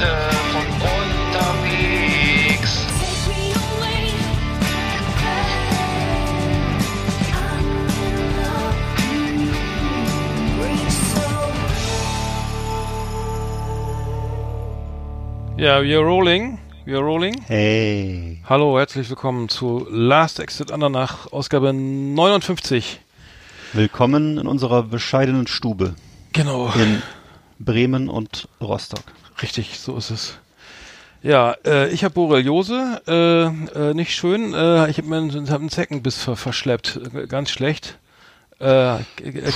Liste von unterwegs. Ja, we are rolling. We are rolling. Hey. Hallo, herzlich willkommen zu Last Exit Andernach, Ausgabe 59. Willkommen in unserer bescheidenen Stube Genau. in Bremen und Rostock. Richtig, so ist es. Ja, äh, ich habe Borreliose, äh, äh, nicht schön. Äh, ich habe mir einen, hab einen Zeckenbiss ver verschleppt, äh, ganz schlecht. Äh,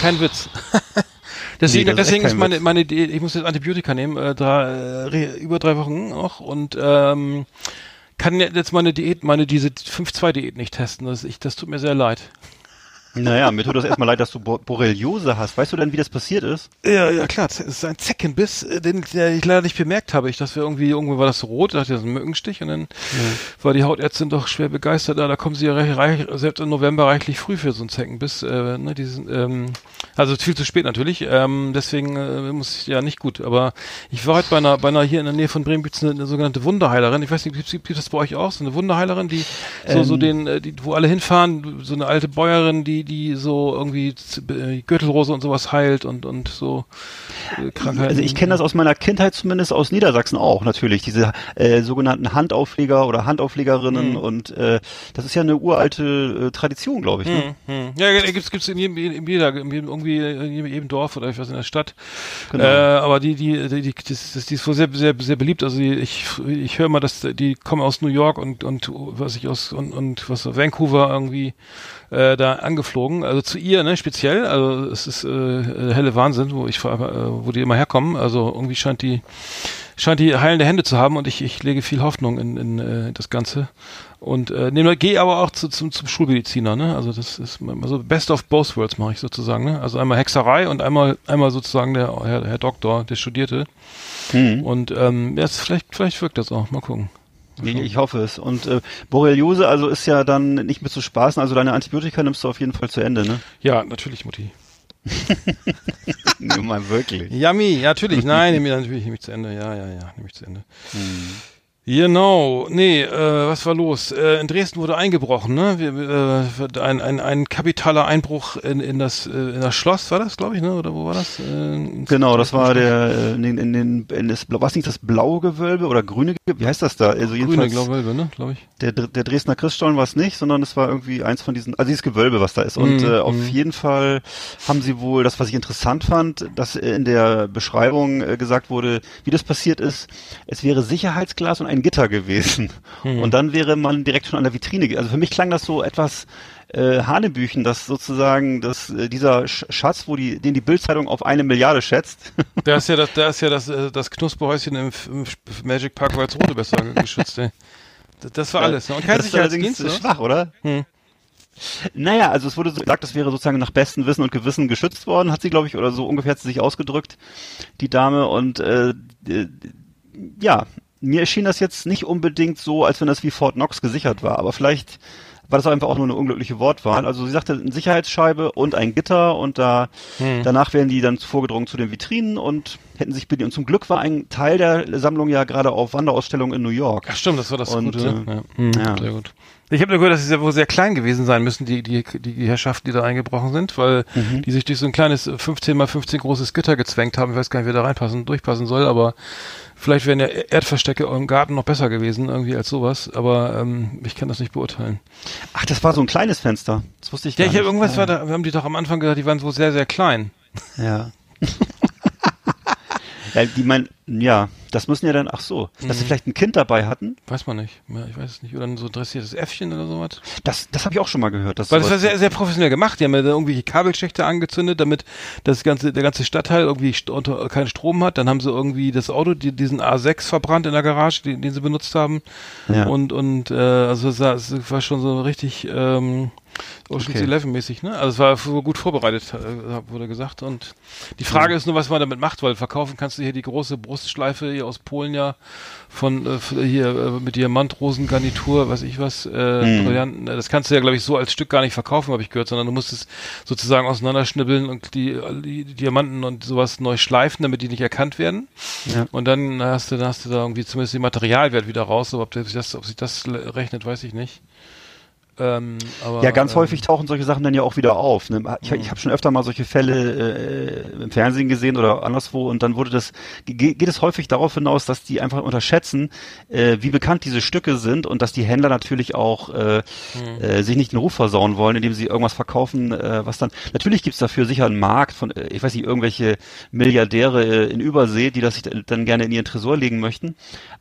kein Witz. deswegen, Nee, ist deswegen ist meine, meine Diät, ich muss jetzt Antibiotika nehmen, drei, re- über drei Wochen noch und ähm, kann jetzt meine Diät, meine diese 5-2-Diät nicht testen. Das, ich, das tut mir sehr leid. Naja, mir tut das erstmal leid, dass du Bo Borreliose hast. Weißt du denn, wie das passiert ist? Ja, ja klar, es ist ein Zeckenbiss, äh, den ich leider nicht bemerkt habe. Ich dachte irgendwie, irgendwo war das rot, dachte das ist ein Mückenstich und dann war die Hautärztin doch schwer begeistert. Ja, da kommen sie ja reich, reich, selbst im November reichlich früh für so einen Zeckenbiss. Äh, ne, diesen, ähm, also viel zu spät natürlich. Ähm, deswegen äh, muss ich ja nicht gut. Aber ich war heute bei einer, bei einer hier in der Nähe von Bremen gibt's eine, eine sogenannte Wunderheilerin. Ich weiß nicht, gibt gibt das bei euch auch? So eine Wunderheilerin, die so so Ähm. den, äh, die, wo alle hinfahren, so eine alte Bäuerin, die die so irgendwie äh, Gürtelrose und sowas heilt und und so äh, Krankheiten. Also ich kenne das aus meiner Kindheit zumindest aus Niedersachsen auch natürlich. Diese äh, sogenannten Handaufleger oder Handauflegerinnen Mhm. und äh, das ist ja eine uralte äh, Tradition, glaube ich. Ne? Hm, hm. Ja, ja, gibt's gibt's in jedem, in jeder, in jedem, irgendwie in jedem, jedem Dorf oder ich weiß in der Stadt. Genau. Äh, aber die, die, die, die, das, das, die ist wohl sehr, sehr, sehr beliebt. Also die, ich, ich höre mal, dass die kommen aus New York und und was ich aus und, und was Vancouver irgendwie äh, da angeflogen. Also zu ihr, ne, speziell. Also es ist äh, helle Wahnsinn, wo ich äh, wo die immer herkommen. Also irgendwie scheint die scheint die heilende Hände zu haben und ich, ich lege viel Hoffnung in, in äh, das Ganze. Und äh, nee, gehe aber auch zu, zum, zum Schulmediziner, ne? Also das ist also best of both worlds mache ich sozusagen, ne? Also einmal Hexerei und einmal einmal sozusagen der Herr, Herr Doktor, der studierte. Hm. Und ähm, es- vielleicht vielleicht wirkt das auch. Mal gucken. Ich, ich hoffe es. Und äh, Borreliose also ist ja dann nicht mehr zu spaßen. Also deine Antibiotika nimmst du auf jeden Fall zu Ende, ne? Ja, natürlich, Mutti. Nur mal wirklich. Yummy, ja, natürlich. Nein, nehme ich natürlich nehme ich zu Ende. Ja, ja, ja, nehme ich zu Ende. Genau, nee, äh, was war los? Äh, in Dresden wurde eingebrochen, ne? Wir, äh, ein, ein, ein kapitaler Einbruch in, in das äh, in das Schloss war das, glaube ich, ne? Oder wo war das? Äh, Genau, das war der äh, in den, in den in das was nicht das blaue Gewölbe oder grüne Gewölbe? Wie heißt das da? Also grüne Glaube, ne? Glaube ich. der der Dresdner Christstollen war es nicht, sondern es war irgendwie eins von diesen also dieses Gewölbe, was da ist und äh, auf mhm. jeden Fall haben sie wohl das was ich interessant fand, dass äh, in der Beschreibung gesagt wurde, wie das passiert ist, es wäre Sicherheitsglas und ein Gitter gewesen. Mhm. Und dann wäre man direkt schon an der Vitrine. Also für mich klang das so etwas äh, Hanebüchen, dass sozusagen dass, äh, dieser Sch- Schatz, wo die, den die Bildzeitung auf eine Milliarde schätzt, Da ist ja das, da ist ja das, äh, das Knusperhäuschen im, im Magic Park Walsrode besser geschützt, ey. Das, das war alles. Ne? Und kein das ist allerdings Sicherheitsdienst, schwach, oder? Hm. Naja, also es wurde so gesagt, das wäre sozusagen nach bestem Wissen und Gewissen geschützt worden, hat sie, glaube ich, oder so ungefähr hat sie sich ausgedrückt, die Dame. Und äh, ja, mir erschien das jetzt nicht unbedingt so, als wenn das wie Fort Knox gesichert war, aber vielleicht war das einfach auch nur eine unglückliche Wortwahl. Also sie sagte eine Sicherheitsscheibe und ein Gitter und da Hm. danach wären die dann vorgedrungen zu den Vitrinen und hätten sich bedient. Und zum Glück war ein Teil der Sammlung ja gerade auf Wanderausstellung in New York. Ach stimmt, das war das Und, Gute. Ne? äh, Ja. Hm, ja. Sehr gut. Ich habe nur gehört, dass sie sehr, wohl sehr klein gewesen sein müssen, die, die, die Herrschaften, die da eingebrochen sind, weil Mhm. die sich durch so ein kleines äh, 15 mal 15 großes Gitter gezwängt haben. Ich weiß gar nicht, wer da reinpassen, durchpassen soll, aber vielleicht wären ja Erdverstecke im Garten noch besser gewesen, irgendwie als sowas. Aber ähm, ich kann das nicht beurteilen. Ach, das war so ein kleines Fenster. Das wusste ich Ja, gar ich habe nicht. irgendwas ja. war da, haben die doch am Anfang gesagt, die waren so sehr, sehr klein. Ja. ja, die meinen, ja, das müssen ja dann, ach so, dass Mhm. sie vielleicht ein Kind dabei hatten, Weiß man nicht. Ja, ich weiß es nicht. Oder ein so dressiertes Äffchen oder sowas. das, das habe ich auch schon mal gehört. Dass Weil das war sehr, sehr professionell gemacht. Die haben ja da irgendwelche Kabelschächte angezündet, damit das ganze, der ganze Stadtteil irgendwie unter, keinen Strom hat. Dann haben sie irgendwie das Auto, die, diesen A6 verbrannt in der Garage, den, den sie benutzt haben. Ja. Und, und äh, also es war schon so richtig ähm, Ocean's okay. Eleven mäßig, ne? Also es war gut vorbereitet, äh, wurde gesagt. Und die Frage ja. ist nur, was man damit macht, weil verkaufen kannst du hier die große Brustschleife hier aus Polen ja von äh, hier äh, mit Diamantrosengarnitur, weiß ich was, äh, mhm. Brillanten. Das kannst du ja, glaube ich, so als Stück gar nicht verkaufen, habe ich gehört, sondern du musst es sozusagen auseinanderschnibbeln und die, die, Diamanten und sowas neu schleifen, damit die nicht erkannt werden. Ja. Und dann hast du, dann hast du da irgendwie zumindest den Materialwert wieder raus. Aber ob, sich das, ob sich das rechnet, weiß ich nicht. Ähm, aber, ja, ganz ähm, häufig tauchen solche Sachen dann ja auch wieder auf. Ne? Ich, ich habe schon öfter mal solche Fälle äh, im Fernsehen gesehen oder anderswo und dann wurde das geht es häufig darauf hinaus, dass die einfach unterschätzen, äh, wie bekannt diese Stücke sind und dass die Händler natürlich auch äh, mhm. äh, sich nicht den Ruf versauen wollen, indem sie irgendwas verkaufen, äh, was dann natürlich gibt's dafür sicher einen Markt von, äh, ich weiß nicht, irgendwelche Milliardäre in Übersee, die das sich dann gerne in ihren Tresor legen möchten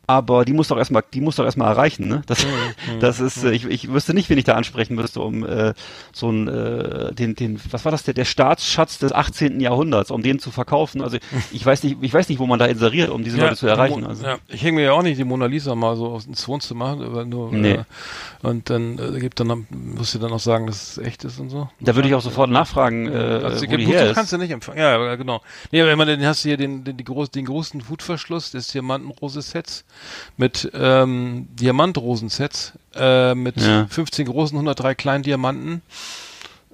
aber die muss doch erstmal, die muss doch erstmal erreichen, ne? Das, mhm. das ist, äh, ich, ich wüsste nicht, wen ich da ansprechen müsste, um äh, so ein, äh, den, den, was war das, der, der Staatsschatz des 18. Jahrhunderts, um den zu verkaufen. Also ich weiß nicht, ich weiß nicht, wo man da inseriert, um diese ja, Leute zu erreichen. Also. Ja, ich hänge mir ja auch nicht die Mona Lisa mal so ins Wohnzimmer, aber nur nee. äh, und dann äh, gibt dann musst du dann auch sagen, dass es echt ist und so. Da würde ich auch sofort nachfragen, äh, also, wo die her ist. kannst du nicht empfangen. Ja, genau. Nee, aber immer, dann hast du hier den, den, die groß, den großen Hutverschluss des Diamantenrose-Sets mit ähm, Diamantrosensets äh, mit ja. 15 großen, 103 kleinen Diamanten.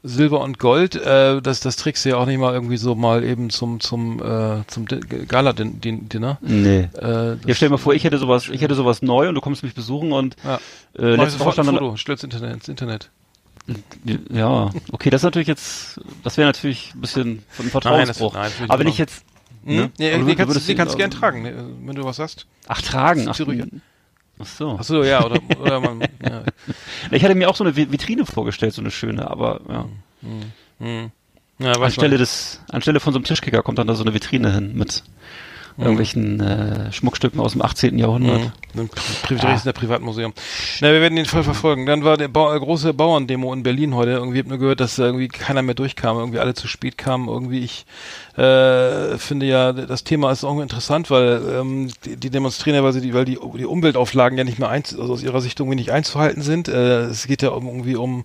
Silber und Gold, äh, das, das trägst du ja auch nicht mal irgendwie so mal eben zum zum äh, zum Gala-Dinner. Nee. Äh, ja, stell dir mal vor, ich hätte sowas, ich hätte sowas neu und du kommst mich besuchen und ja. äh, letzte Woche stand ein Foto, stellst Internet ins Internet. Ja, okay, das ist natürlich jetzt, das wäre natürlich ein bisschen von Vertrauensbruch. Nein, nein, Aber wenn ich jetzt, hm? Ne? Ja, den kannst, den kannst du gern tragen, ne, wenn du was hast. Ach, tragen. Ach, Ach so. Ach so, ja, oder, oder man, ja. Ich hatte mir auch so eine Vitrine vorgestellt, so eine schöne, aber ja. Hm, hm. ja anstelle des, anstelle von so einem Tischkicker kommt dann da so eine Vitrine hin mit mhm. irgendwelchen äh, Schmuckstücken aus dem 18. Jahrhundert. Mhm. Dresdner ah. Privatmuseum. Na, wir werden den Fall verfolgen. Dann war der ba große Bauerndemo in Berlin heute. Irgendwie habe nur gehört, dass irgendwie keiner mehr durchkam, irgendwie alle zu spät kamen. Irgendwie ich äh, finde ja, das Thema ist auch interessant, weil ähm, die, die demonstrieren ja, weil, sie die, weil die, die Umweltauflagen ja nicht mehr eins, also aus ihrer Sicht irgendwie nicht einzuhalten sind. Äh, es geht ja um, irgendwie um,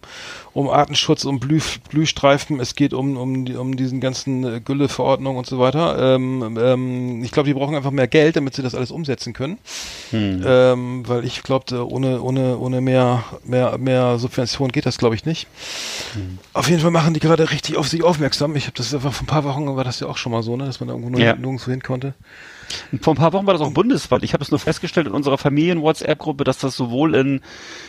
um Artenschutz, um Blüh, Blühstreifen, es geht um, um, um diesen ganzen äh, Gülleverordnungen und so weiter. Ähm, ähm, ich glaube, die brauchen einfach mehr Geld, damit sie das alles umsetzen können. Hm. Ähm, weil ich glaube, ohne, ohne, ohne mehr, mehr, mehr Subvention geht das, glaube ich, nicht. Hm. Auf jeden Fall machen die gerade richtig auf sich aufmerksam. Ich habe das einfach vor ein paar Wochen war das ja auch schon mal so, ne, dass man da irgendwo ja. nirgendwo hin konnte. Vor ein paar Wochen war das auch bundesweit. Ich habe es nur festgestellt in unserer Familien-WhatsApp-Gruppe, dass das sowohl in,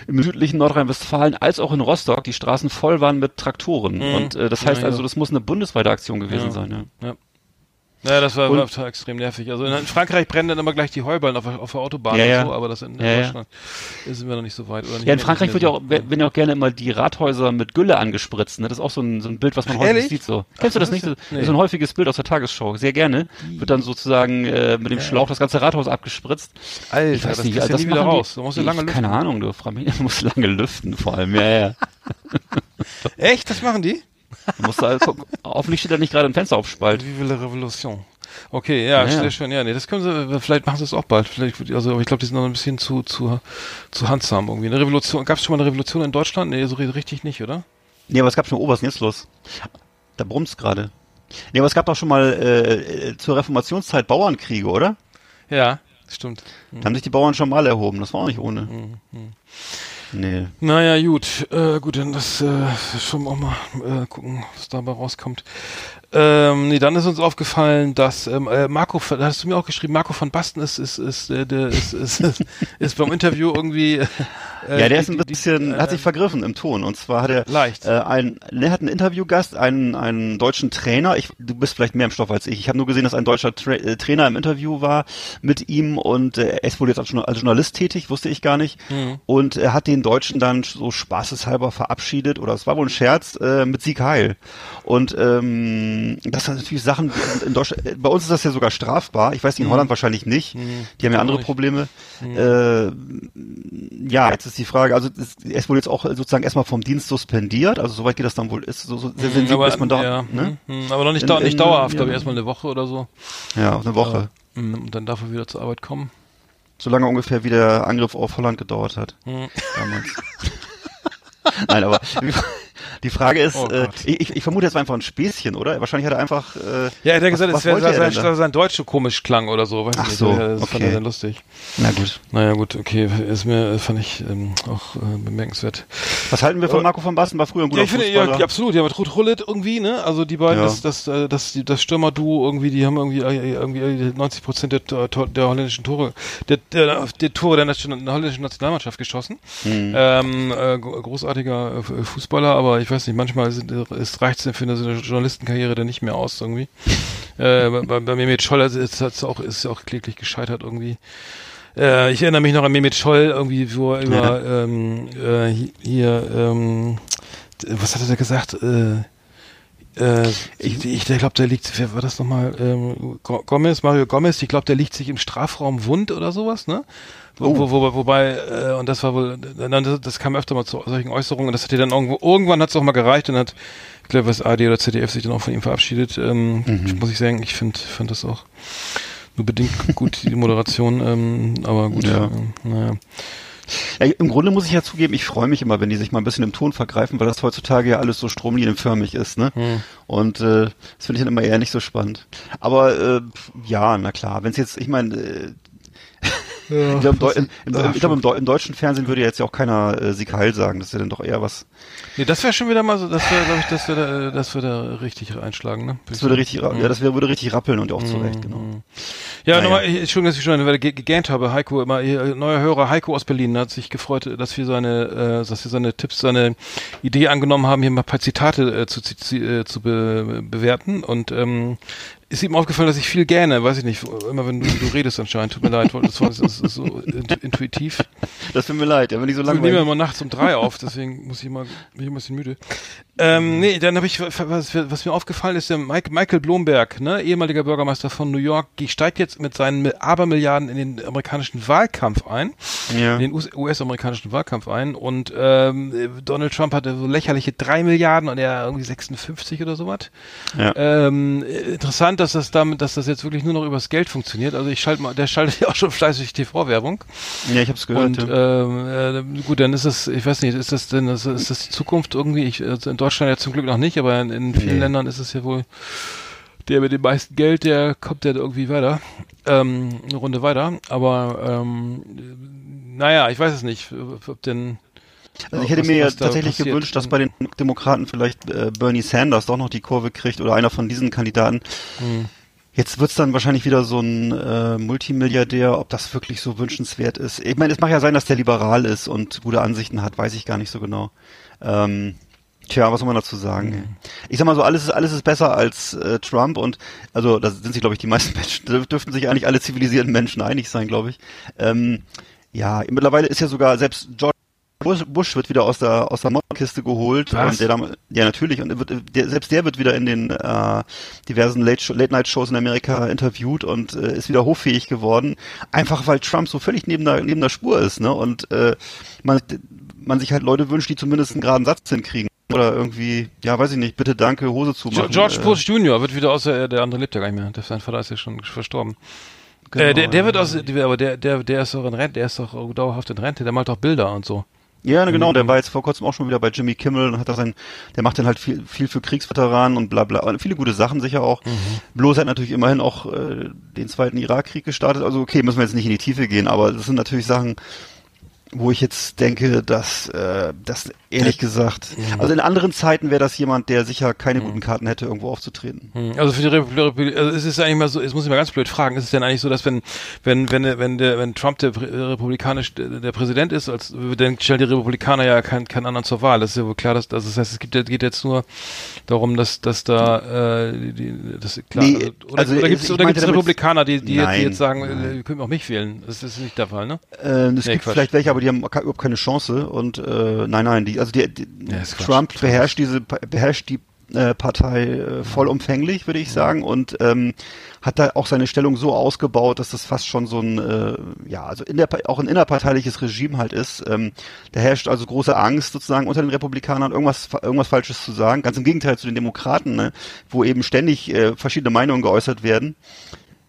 im südlichen Nordrhein-Westfalen als auch in Rostock die Straßen voll waren mit Traktoren. Mhm. Und äh, das heißt ja, also, das muss eine bundesweite Aktion gewesen sein. Ja. Ja. Ja, das war, war total extrem nervig. Also in, Frankreich brennen dann immer gleich die Heuballen auf, auf der Autobahn ja, ja. und so, aber das in, in ja, Deutschland sind wir noch nicht so weit. ja, in Frankreich wird ja auch, werden ja auch gerne immer die Rathäuser mit Gülle angespritzt. Ne? Das ist auch so ein, so ein Bild, was man häufig Ehrlich? sieht. So. Ach, Kennst du das, das nicht? So, nee. so ein häufiges Bild aus der Tagesschau. Sehr gerne. Wird dann sozusagen äh, mit dem Schlauch das ganze Rathaus abgespritzt. Alter, ich weiß das nicht, also das ja wieder raus. Du musst ja lange lüften. Keine Ahnung, du, Frau Du musst lange lüften vor allem. Ja, ja. Echt? Das machen die? Du musst da, guck, hoffentlich steht da nicht gerade ein Fenster auf Spalt. Vive la Revolution. Okay, ja, ja, sehr schön. Ja, nee, das können sie, vielleicht machen sie es auch bald. Vielleicht, also, ich glaube, die sind noch ein bisschen zu, zu, zu handsam irgendwie. Eine Revolution, gab es schon mal eine Revolution in Deutschland? Nee, so richtig nicht, oder? Nee, aber es gab schon Oberst, jetzt los. Da brummt's gerade. Nee, aber es gab doch schon mal äh, zur Reformationszeit Bauernkriege, oder? Ja, stimmt. Mhm. Da haben sich die Bauern schon mal erhoben, das war auch nicht ohne. Mhm. Nee. Naja, gut. Äh, gut, dann das äh, schon auch mal äh, gucken, was dabei rauskommt. Ähm, nee, dann ist uns aufgefallen, dass ähm, äh, Marco, da hast du mir auch geschrieben, Marco von Basten ist ist ist äh, der, ist, ist, ist, ist beim Interview irgendwie. Äh, ja, der ist ein bisschen, die, hat sich vergriffen im Ton. Und zwar hat er leicht. Äh, ein, er hat einen Interviewgast, einen einen deutschen Trainer. Ich, du bist vielleicht mehr im Stoff als ich. Ich habe nur gesehen, dass ein deutscher Tra äh, Trainer im Interview war mit ihm und äh, er ist wohl jetzt als, als Journalist tätig, wusste ich gar nicht. Mhm. Und er hat den Deutschen dann so spaßeshalber verabschiedet oder es war wohl ein Scherz äh, mit Sieg Heil. Und ähm, das sind natürlich Sachen, in Deutschland, äh, bei uns ist das ja sogar strafbar. Ich weiß nicht, in mhm. Holland wahrscheinlich nicht. Mhm. Die haben ja andere Probleme. Mhm. Äh, ja, jetzt ist die Frage, also es, es wurde jetzt auch sozusagen erstmal vom Dienst suspendiert, also soweit geht das dann wohl, ist so, so sehr sensibel, aber, dass man da, ja, ne? aber noch nicht, in, nicht dauerhaft, ja. glaube ich, erstmal eine Woche oder so. Ja, eine Woche. Und dann darf er wieder zur Arbeit kommen. Solange ungefähr wie der Angriff auf Holland gedauert hat. Mhm. Damals. Nein, aber Die Frage ist, oh äh, ich, ich vermute, es war einfach ein Späßchen, oder? Wahrscheinlich hat er einfach. Äh, ja, er hat gesagt, es wäre sein, sein, sein Deutsch so komisch klang oder so. Weiß Ach nicht. so, das okay. fand er sehr lustig. Na gut. Naja, gut, okay. Ist mir, fand ich ähm, auch äh, bemerkenswert. Was halten wir von Marco van Basten? War früher ein guter ja, ich finde, ja, absolut. Ja, mit Ruth Hullet irgendwie, ne? Also die beiden, ja. das, das, äh, das, das, Stürmer-Duo irgendwie, die haben irgendwie, äh, irgendwie 90 Prozent der, der holländischen Tore, der, der, der Tore der, Nation, der holländischen Nationalmannschaft geschossen. Mhm. Ähm, äh, großartiger Fußballer, aber ich weiß nicht, manchmal sind, es reicht für eine Journalistenkarriere dann nicht mehr aus irgendwie. äh, bei, bei Mehmet Scholl ist es auch, ist auch kläglich gescheitert irgendwie. Äh, ich erinnere mich noch an Mehmet Scholl, irgendwie, wo er über ja. ähm, äh, hier, ähm, was hat er da gesagt? Äh, äh, ich, ich glaube, der liegt, wer war das nochmal? Ähm, Gomez, Mario Gomez, ich glaube, der liegt sich im Strafraum wund oder sowas, ne? Wo, oh. wo, wo, wobei, äh, und das war wohl, das, das kam öfter mal zu solchen Äußerungen, und das hat dir dann irgendwo, irgendwann hat es auch mal gereicht und hat, ich glaube, was AD oder ZDF sich dann auch von ihm verabschiedet. Ähm, mhm. Muss ich sagen, ich finde find das auch nur bedingt gut, die Moderation, ähm, aber gut, ja. Äh, naja. Ja, Im Grunde muss ich ja zugeben, ich freue mich immer, wenn die sich mal ein bisschen im Ton vergreifen, weil das heutzutage ja alles so stromlinienförmig ist, ne? Hm. Und äh, das finde ich dann immer eher nicht so spannend. Aber äh, ja, na klar, wenn es jetzt, ich meine, äh, ja, ich glaube, im, im, im, glaub, im, deutschen Fernsehen würde jetzt ja auch keiner äh, Sieg Heil sagen. Das ist ja dann doch eher was. Nee, das wäre schon wieder mal so, das wäre, glaube ich, das würde, das würde richtig einschlagen, ne? Das würde richtig, mhm. ja, das wär, würde richtig rappeln und auch mhm. zurecht, genau. Ja, naja. nochmal, Entschuldigung, dass ich schon gegähnt habe. Heiko, immer, neuer Hörer Heiko aus Berlin hat sich gefreut, dass wir seine, äh, dass wir seine Tipps, seine Idee angenommen haben, hier mal ein paar Zitate äh, zu, zu, äh, zu be, bewerten und ähm, ist ihm aufgefallen, dass ich viel gerne, weiß ich nicht, immer wenn du, du redest anscheinend, tut mir leid, das, war, das ist so intuitiv. Das tut mir leid, ja, wenn ich so lange. Ich nehme immer nachts um drei auf, deswegen muss ich mal, bin ich ein bisschen müde. Ähm, nee, dann habe ich, was, was, mir aufgefallen ist, der Mike, Michael Blomberg, ne, ehemaliger Bürgermeister von New York, steigt jetzt mit seinen Abermilliarden in den amerikanischen Wahlkampf ein, ja. in den US-amerikanischen Wahlkampf ein und ähm, Donald Trump hatte so lächerliche drei Milliarden und er irgendwie 56 oder sowas. Ja. Ähm, interessant, dass das damit, dass das jetzt wirklich nur noch übers Geld funktioniert. Also ich schalte mal, der schaltet ja auch schon fleißig TV-Werbung. Ja, ich habe es gehört. Und ja. ähm, äh, gut, dann ist das, ich weiß nicht, ist das denn, ist das die Zukunft irgendwie? Ich, also in Deutschland ja zum Glück noch nicht, aber in, in vielen nee. Ländern ist es ja wohl der mit dem meisten Geld, der kommt ja irgendwie weiter, ähm, eine Runde weiter. Aber ähm, naja, ich weiß es nicht, ob denn also ich hätte was, mir ja tatsächlich gewünscht, dass bei den Demokraten vielleicht äh, Bernie Sanders doch noch die Kurve kriegt oder einer von diesen Kandidaten. Hm. Jetzt wird's dann wahrscheinlich wieder so ein äh, Multimilliardär, ob das wirklich so wünschenswert ist. Ich meine, es mag ja sein, dass der liberal ist und gute Ansichten hat, weiß ich gar nicht so genau. Ähm, Tja, was soll man dazu sagen? Ich sag mal so, alles ist alles ist besser als äh, Trump und also da sind sich glaube ich die meisten Menschen dürften sich eigentlich alle zivilisierten Menschen einig sein, glaube ich. Ähm, ja, mittlerweile ist ja sogar selbst George Bush, wird wieder aus der aus der Mottenkiste geholt Was? und der ja natürlich und wird, der, selbst der wird wieder in den äh, diversen Late, Late Night Shows in Amerika interviewt und äh, ist wieder hoffähig geworden, einfach weil Trump so völlig neben der neben der Spur ist, ne? Und äh, man man sich halt Leute wünscht, die zumindest einen geraden Satz hinkriegen. Oder irgendwie, ja, weiß ich nicht, bitte danke, Hose zu machen. George Bush Jr. wird wieder außer, der andere lebt ja gar nicht mehr. Der, sein Vater ist ja schon verstorben. Genau, äh, der, der wird aus, aber der, der, der ist doch in Rente, der ist doch dauerhaft in Rente, der malt doch Bilder und so. Ja, genau, der mhm. war jetzt vor kurzem auch schon wieder bei Jimmy Kimmel und hat da sein, der macht dann halt viel, viel für Kriegsveteranen und bla bla, und viele gute Sachen sicher auch. Mhm. Bloß hat natürlich immerhin auch äh, den zweiten Irakkrieg gestartet. Also okay, müssen wir jetzt nicht in die Tiefe gehen, aber das sind natürlich Sachen, wo ich jetzt denke, dass äh, das ehrlich gesagt, also in anderen Zeiten wäre das jemand, der sicher keine guten Karten hätte, irgendwo aufzutreten. Mhm. Also für die Republik, also es ist eigentlich mal so, es muss ich mal ganz blöd fragen, ist es denn eigentlich so, dass wenn wenn wenn wenn der wenn Trump der republikanisch der Präsident ist, als dann stellen die Republikaner ja keinen keinen anderen zur Wahl. Das ist ja wohl klar, dass also das heißt, es gibt geht jetzt nur darum, dass dass da äh, die, das klar nee, also, oder, also oder gibt es Republikaner, die die, nein, jetzt, die jetzt sagen, nein. könnt auch mich wählen. Das ist nicht der Fall, ne? Äh, es nee, gibt Quatsch. vielleicht welche, aber die haben überhaupt keine Chance und äh, nein, nein, die, also die, die ja, Trump Quatsch. beherrscht diese beherrscht die äh, Partei äh, vollumfänglich, würde ich sagen, und ähm, hat da auch seine Stellung so ausgebaut, dass das fast schon so ein, äh, ja, also in der, auch ein innerparteiliches Regime halt ist. Ähm, da herrscht also große Angst sozusagen unter den Republikanern, irgendwas, irgendwas Falsches zu sagen. Ganz im Gegenteil zu den Demokraten, ne, wo eben ständig äh, verschiedene Meinungen geäußert werden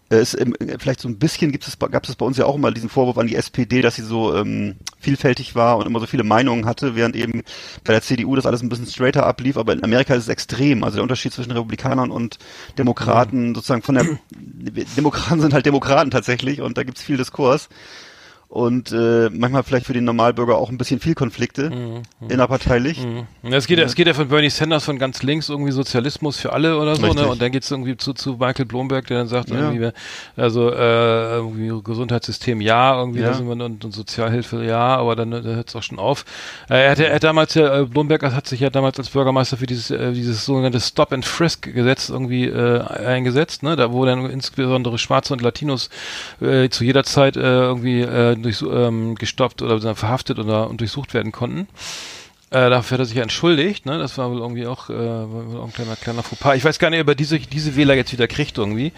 es, ähm, vielleicht so ein bisschen gibt es, gab es bei uns ja auch immer diesen Vorwurf an die SPD, dass sie so ähm, vielfältig war und immer so viele Meinungen hatte, während eben bei der CDU das alles ein bisschen straighter ablief. Aber in Amerika ist es extrem. Also der Unterschied zwischen Republikanern und Demokraten, sozusagen von der Demokraten sind halt Demokraten tatsächlich und da gibt's viel Diskurs und äh, manchmal vielleicht für den Normalbürger auch ein bisschen viel Konflikte mhm. mhm. innerparteilich. Mhm. Es geht, ja. es geht ja von Bernie Sanders von ganz links irgendwie Sozialismus für alle oder so, ne? Richtig. ne? Und dann geht's irgendwie zu, zu Michael Bloomberg, der dann sagt, ja. irgendwie, also äh, irgendwie Gesundheitssystem ja, irgendwie ja. Und, und, Sozialhilfe ja, aber dann da hört's auch schon auf. Äh, er hat, er hat damals ja, äh, Bloomberg hat sich ja damals als Bürgermeister für dieses, äh, dieses sogenannte Stop and Frisk Gesetz irgendwie äh, eingesetzt, ne? Da wo dann insbesondere Schwarze und Latinos äh, zu jeder Zeit äh, irgendwie äh, durch, ähm, gestoppt oder verhaftet oder und durchsucht werden konnten. Äh, dafür hat er sich ja entschuldigt, ne? Das war wohl irgendwie auch, äh, ein kleiner, kleiner Fauxpas. Ich weiß gar nicht, ob er diese, diese Wähler jetzt wieder kriegt irgendwie.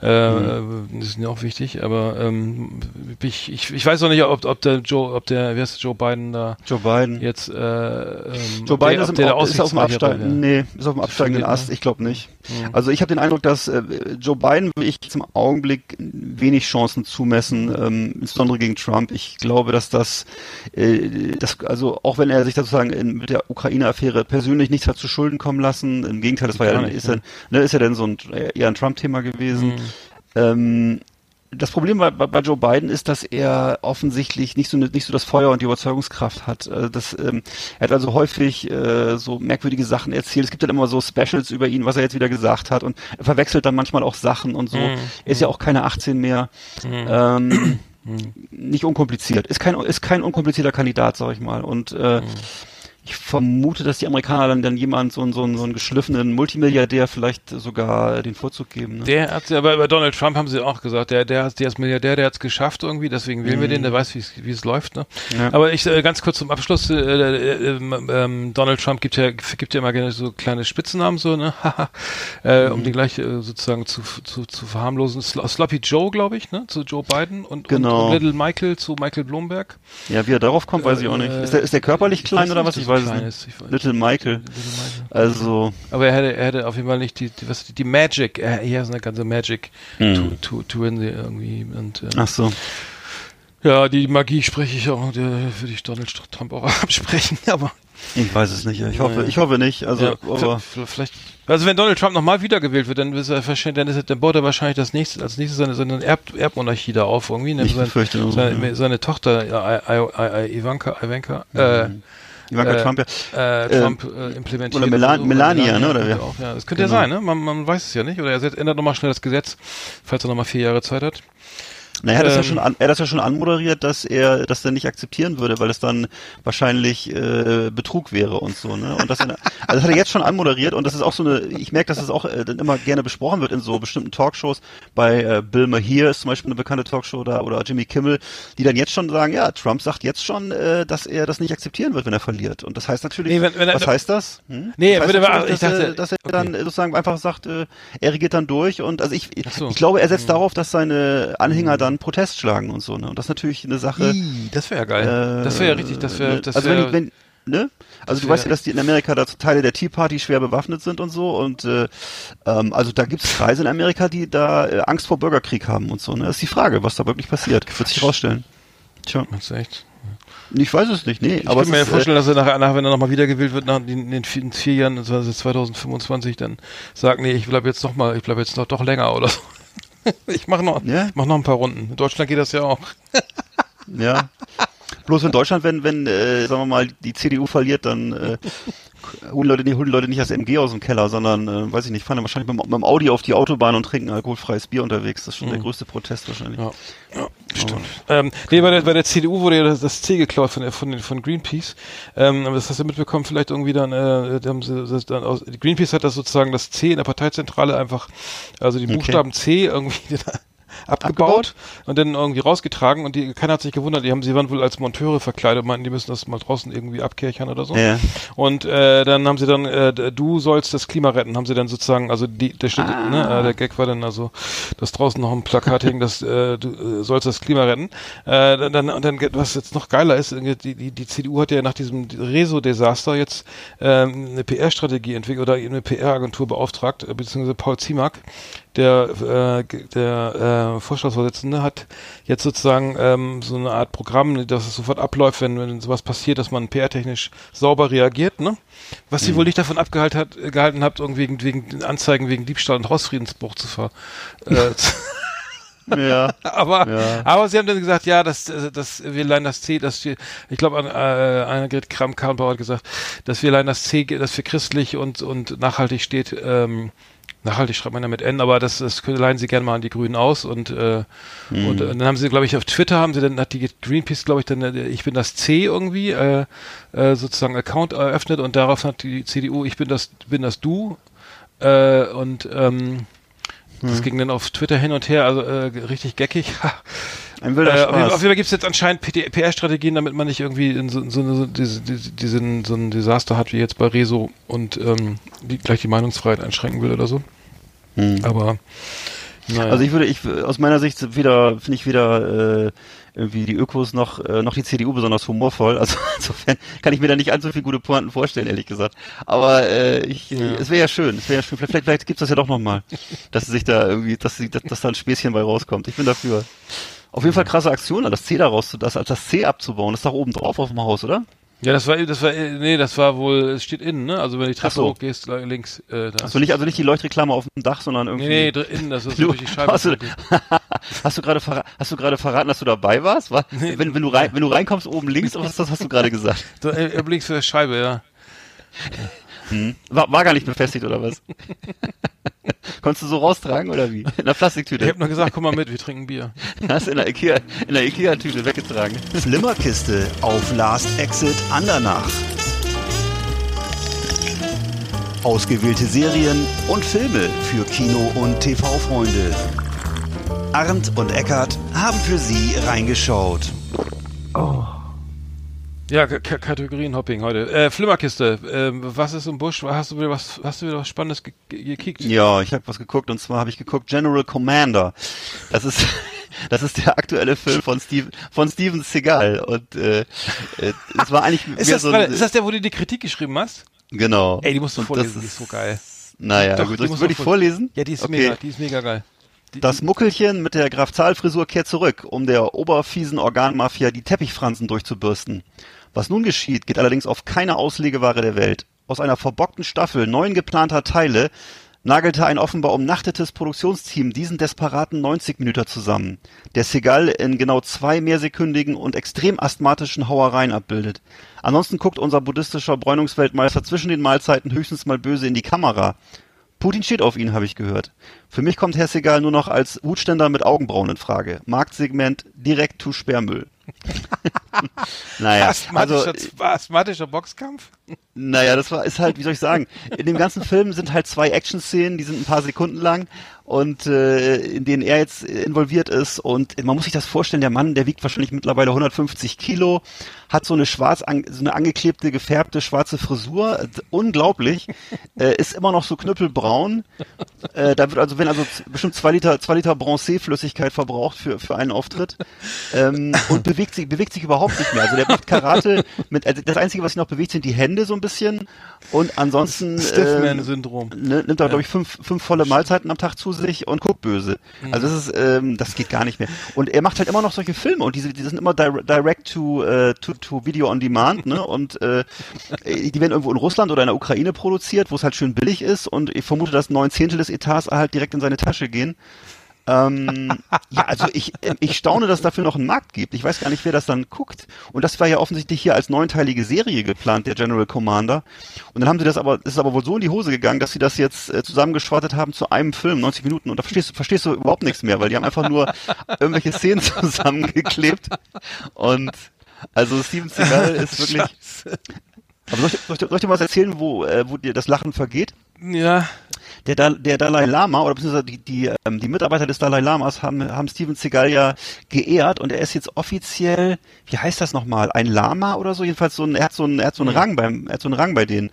Äh, mhm. Das ist mir auch wichtig, aber ähm, ich, ich, ich weiß auch nicht, ob, ob der Joe, ob der, wer ist Joe Biden da? Joe Biden. Jetzt, äh, ähm, Joe Biden der, ist, im, der ist auf dem Absteigen. Nee, ist auf dem absteigenden Ast, ich glaube nicht. Mhm. Also ich habe den Eindruck, dass äh, Joe Biden will ich zum Augenblick wenig Chancen zumessen, ähm, insbesondere gegen Trump. Ich glaube, dass das, äh, das also auch wenn er sich sozusagen in, mit der Ukraine-Affäre persönlich nichts hat zu Schulden kommen lassen. Im Gegenteil, das war ja, nicht, ist, ja, ne, ist ja dann so ein, eher ein Trump-Thema gewesen. Mhm. Ähm, das Problem bei, bei, Joe Biden ist, dass er offensichtlich nicht so nicht so das Feuer und die Überzeugungskraft hat. Also das, ähm, er hat also häufig äh, so merkwürdige Sachen erzählt. Es gibt dann immer so Specials über ihn, was er jetzt wieder gesagt hat und er verwechselt dann manchmal auch Sachen und so. Mhm. Er ist ja auch keine 18 mehr. Mhm. Ähm, mhm. Nicht unkompliziert. Ist kein ist kein unkomplizierter Kandidat, sag ich mal. Und äh, mhm ich vermute, dass die Amerikaner dann, dann jemand so, so, so einen geschliffenen Multimilliardär vielleicht sogar den Vorzug geben. Ne? Der hat ja bei, bei Donald Trump haben sie auch gesagt, der, der, der ist Milliardär, der hat es geschafft irgendwie, deswegen wählen mhm. wir den, der weiß, wie es läuft. Ne? Ja. Aber ich äh, ganz kurz zum Abschluss, äh, äh, äh, Donald Trump gibt ja gibt ja immer gerne so kleine Spitzennamen so, ne? äh, mhm. um die gleich äh, sozusagen zu, zu, zu verharmlosen. Sl Sloppy Joe, glaube ich, ne? Zu Joe Biden und, genau. und, Little Michael zu Michael Bloomberg. Ja, wie er darauf kommt, weiß ich auch nicht. Ist der, ist der körperlich klein oder was? Ich weiß es nicht. Ist, Little Michael. Little Michael. Also. Aber er hätte, er hätte auf jeden Fall nicht die, die was, die Magic. Er, hier ist eine ganze Magic hm. to, to, to win the irgendwie. Und, äh, Ach so. Ja, die Magie spreche ich auch, würde ich Donald Trump auch absprechen, aber. Ich weiß es nicht. Ich hoffe, ich hoffe nicht. Also, ja, aber vielleicht. Also wenn Donald Trump nochmal wiedergewählt wird, dann ist er wahrscheinlich, dann ist er, dann baut er wahrscheinlich das nächste, als nächstes seine, seine Erb, Erbmonarchie da auf irgendwie. Ich seine, seine, ja. seine Tochter I, I, I, Ivanka, Ivanka, mhm. äh, Ivanka äh, Trump ja. Äh, Trump äh, implementiert. Oder Melan so, Melania, ne? Oder auch, ja. Das könnte genau. ja sein, ne? Man, man weiß es ja nicht. Oder er ändert nochmal schnell das Gesetz, falls er nochmal vier Jahre Zeit hat. Naja, er hat, ähm, das ja schon an, er hat das ja schon anmoderiert, dass er das dann nicht akzeptieren würde, weil es dann wahrscheinlich äh, Betrug wäre und so. Ne? Und das, also das hat er jetzt schon anmoderiert und das ist auch so eine, ich merke, dass das auch äh, dann immer gerne besprochen wird in so bestimmten Talkshows. Bei äh, Bill Maher ist zum Beispiel eine bekannte Talkshow da oder Jimmy Kimmel, die dann jetzt schon sagen, ja, Trump sagt jetzt schon, äh, dass er das nicht akzeptieren wird, wenn er verliert. Und das heißt natürlich, nee, wenn, wenn was heißt das? Hm? Nee, das heißt aber, ich dachte, er, dass er okay. dann sozusagen einfach sagt, äh, er regiert dann durch und also ich, so. ich glaube, er setzt hm. darauf, dass seine Anhänger hm. Dann Protest schlagen und so, ne? Und das ist natürlich eine Sache. Ii, das wäre ja geil. Äh, das wäre ja richtig, das wäre, das Also wenn, wenn Ne? Also du weißt ja, dass die in Amerika da Teile der Tea Party schwer bewaffnet sind und so und äh, ähm, also da gibt es Kreise in Amerika, die da äh, Angst vor Bürgerkrieg haben und so. Ne? Das ist die Frage, was da wirklich passiert. Wird sich rausstellen. Tja. Das ist echt. Ich weiß es nicht, nee. Ich aber kann mir ja vorstellen, äh, dass er nachher, nach, wenn er nochmal wiedergewählt wird, nach in den vier, in vier Jahren, also 2025, dann sagt, nee, ich bleib jetzt noch mal, ich bleib jetzt noch doch länger oder so. ich mache noch, ja? mach noch ein paar Runden. In Deutschland geht das ja auch. ja. Bloß in Deutschland, wenn, wenn, äh, sagen wir mal, die CDU verliert, dann äh, holen Leute, nicht, holen Leute nicht das MG aus dem Keller, sondern, äh, weiß ich nicht, fahren dann wahrscheinlich mit, mit dem Audi auf die Autobahn und trinken alkoholfreies Bier unterwegs. Das ist schon mhm. der größte Protest wahrscheinlich. Ja, ja stimmt. Ähm, nee, bei der, bei der CDU wurde ja das, das C geklaut von, von, von Greenpeace. Ähm, das hast du mitbekommen, vielleicht irgendwie dann, äh, haben sie, das dann aus, Greenpeace hat das sozusagen das C in der Parteizentrale einfach, also die Buchstaben okay. C irgendwie abgebaut, abgebaut, und dann irgendwie rausgetragen und die, keiner hat sich gewundert, die haben, sie waren wohl als Monteure verkleidet, meinten, die müssen das mal draußen irgendwie abkirchern oder so. Ja. Und äh, dann haben sie dann, äh, du sollst das Klima retten, haben sie dann sozusagen, also die, der, ah. ne, äh, der Gag war dann also, dass draußen noch ein Plakat hing, dass äh, du äh, sollst das Klima retten. Äh, dann, und dann, was jetzt noch geiler ist, die, die, die CDU hat ja nach diesem Reso-Desaster jetzt äh, eine PR-Strategie entwickelt oder eine PR-Agentur beauftragt, äh, beziehungsweise Paul Ziemak, der, äh, der äh, Vorstandsvorsitzende hat jetzt sozusagen ähm, so eine Art Programm, dass es sofort abläuft, wenn, wenn sowas passiert, dass man PR-technisch sauber reagiert, ne? Was sie mhm. wohl nicht davon abgehalten hat, gehalten hat, irgendwie wegen, wegen Anzeigen wegen Diebstahl und Hausfriedensbruch zu ver. Äh, ja. aber, ja. aber sie haben dann gesagt, ja, dass, dass wir leihen das C, dass wir, ich glaube, äh, Annegret Kramp-Karrenbauer hat gesagt, dass wir leihen das C, dass für christlich und, und nachhaltig steht, ähm, nachhaltig schreibt man ja mit N, aber das, das leihen sie gerne mal an die Grünen aus und, äh, mhm. und, und dann haben sie, glaube ich, auf Twitter haben sie dann, hat die Greenpeace, glaube ich, dann, äh, ich bin das C irgendwie, äh, äh, sozusagen Account eröffnet und darauf hat die CDU, ich bin das, bin das Du, äh, und, ähm, das hm. ging dann auf Twitter hin und her, also äh, richtig geckig. Ein wilder äh, Spaß. Auf jeden Fall gibt es jetzt anscheinend PR-Strategien, damit man nicht irgendwie in so, so, so, diese, diesen, so ein Desaster hat wie jetzt bei Rezo und ähm, die, gleich die Meinungsfreiheit einschränken will oder so. Hm. Aber naja. Also ich würde, ich aus meiner Sicht wieder finde ich wieder äh, irgendwie die Ökos noch, äh, noch die CDU besonders humorvoll. Also insofern kann ich mir da nicht allzu viele gute Pointen vorstellen, ehrlich gesagt. Aber äh, ich, ja. es wäre ja schön, es wäre ja schön. Vielleicht, vielleicht, gibt's das ja doch nochmal, dass sich da irgendwie, dass, sie, dass, dass da ein Späßchen bei rauskommt. Ich bin dafür. Auf jeden Fall krasse Aktion, das C daraus, das, das C abzubauen, das ist doch oben drauf auf dem Haus, oder? Ja, das war, das war, nee, das war wohl, es steht innen, ne? Also wenn du die Treppe so. hochgehst, links. Äh, da Achso, nicht, also nicht die Leuchtreklame auf dem Dach, sondern irgendwie. Nee, nee, innen, das ist durch die Scheibe. Hast du, hast du gerade verra hast du gerade verraten, dass du dabei warst? War, nee, wenn, wenn du rein, wenn du reinkommst oben links, was das hast du gerade gesagt? Da, äh, links für die Scheibe, ja. Hm. War, war gar nicht befestigt oder was? Konntest du so raustragen oder wie? In der Plastiktüte. Ich hab nur gesagt, komm mal mit, wir trinken Bier. Hast in der Ikea, in der Ikea-Tüte weggetragen. Flimmerkiste auf Last Exit Andernach. Ausgewählte Serien und Filme für Kino- und TV-Freunde. Arndt und Eckart haben für Sie reingeschaut. Oh. Ja, K Kategorienhopping heute. Äh, Flimmerkiste. Äh, was ist im Busch? Hast du wieder was, hast du wieder was Spannendes ge gekickt? Ja, ich habe was geguckt und zwar habe ich geguckt General Commander. Das ist das ist der aktuelle Film von Steve, von Steven Seagal und äh, äh, es war eigentlich ist, das, so ein, ist das der, wo du die Kritik geschrieben hast? Genau. Ey, die musst du vorlesen, die ist so geil. Naja, Doch, gut, die würde ich vorlesen? Ja, die ist okay. mega, die ist mega geil. Das Muckelchen mit der Graf Zahl Frisur kehrt zurück, um der oberfiesen Organmafia die Teppichfransen durchzubürsten. Was nun geschieht, geht allerdings auf keine Auslegeware der Welt. Aus einer verbockten Staffel neun geplanter Teile nagelte ein offenbar umnachtetes Produktionsteam diesen desperaten 90 Minuten zusammen, der Segal in genau zwei mehrsekündigen und extrem asthmatischen Hauereien abbildet. Ansonsten guckt unser buddhistischer Bräunungsweltmeister zwischen den Mahlzeiten höchstens mal böse in die Kamera. Putin steht auf ihn, habe ich gehört. Für mich kommt Herr Segal nur noch als Hutständer mit Augenbrauen in Frage. Marktsegment direkt zu Sperrmüll. naja, asthmatischer, also, asthmatischer Boxkampf? Naja, das war, ist halt, wie soll ich sagen, in dem ganzen Film sind halt zwei Action-Szenen, die sind ein paar Sekunden lang und äh, in denen er jetzt involviert ist. Und man muss sich das vorstellen, der Mann, der wiegt wahrscheinlich mittlerweile 150 Kilo, hat so eine schwarz, an, so eine angeklebte, gefärbte schwarze Frisur, unglaublich, äh, ist immer noch so knüppelbraun, äh, da wird also, wenn also bestimmt zwei Liter, zwei Liter Bronzé-Flüssigkeit verbraucht für, für einen Auftritt. Ähm, und bewegt sich, bewegt sich überhaupt nicht mehr, also der macht Karate mit, also das Einzige, was sich noch bewegt, sind die Hände so ein bisschen. Und ansonsten Stiffman-Syndrom. Äh, ne, nimmt er, ja. glaube ich, fünf, fünf volle Mahlzeiten am Tag zu sich und guckt böse. Mhm. Also das ist, ähm, das geht gar nicht mehr. Und er macht halt immer noch solche Filme und diese, die sind immer direct to, äh, to, to Video on Demand, ne? Und äh, die werden irgendwo in Russland oder in der Ukraine produziert, wo es halt schön billig ist und ich vermute, dass neun Zehntel des Etats halt direkt in seine Tasche gehen. Ähm, ja, also ich, ich staune, dass es dafür noch einen Markt gibt. Ich weiß gar nicht, wer das dann guckt. Und das war ja offensichtlich hier als neunteilige Serie geplant, der General Commander. Und dann haben sie das aber, ist aber wohl so in die Hose gegangen, dass sie das jetzt äh, zusammengeschwartet haben zu einem Film, 90 Minuten. Und da verstehst du, verstehst du überhaupt nichts mehr, weil die haben einfach nur irgendwelche Szenen zusammengeklebt. Und also Steven Seagal ist wirklich. Aber soll ich, soll, ich, soll ich dir was erzählen, wo, äh, wo dir das Lachen vergeht? Ja der, der Dalai Lama oder beziehungsweise die, die, ähm, die Mitarbeiter des Dalai Lamas haben, haben Steven Seagal ja geehrt und er ist jetzt offiziell, wie heißt das nochmal, ein Lama oder so? Jedenfalls so ein, er hat so einen, er hat so einen. Rang beim, er hat so einen Rang bei denen.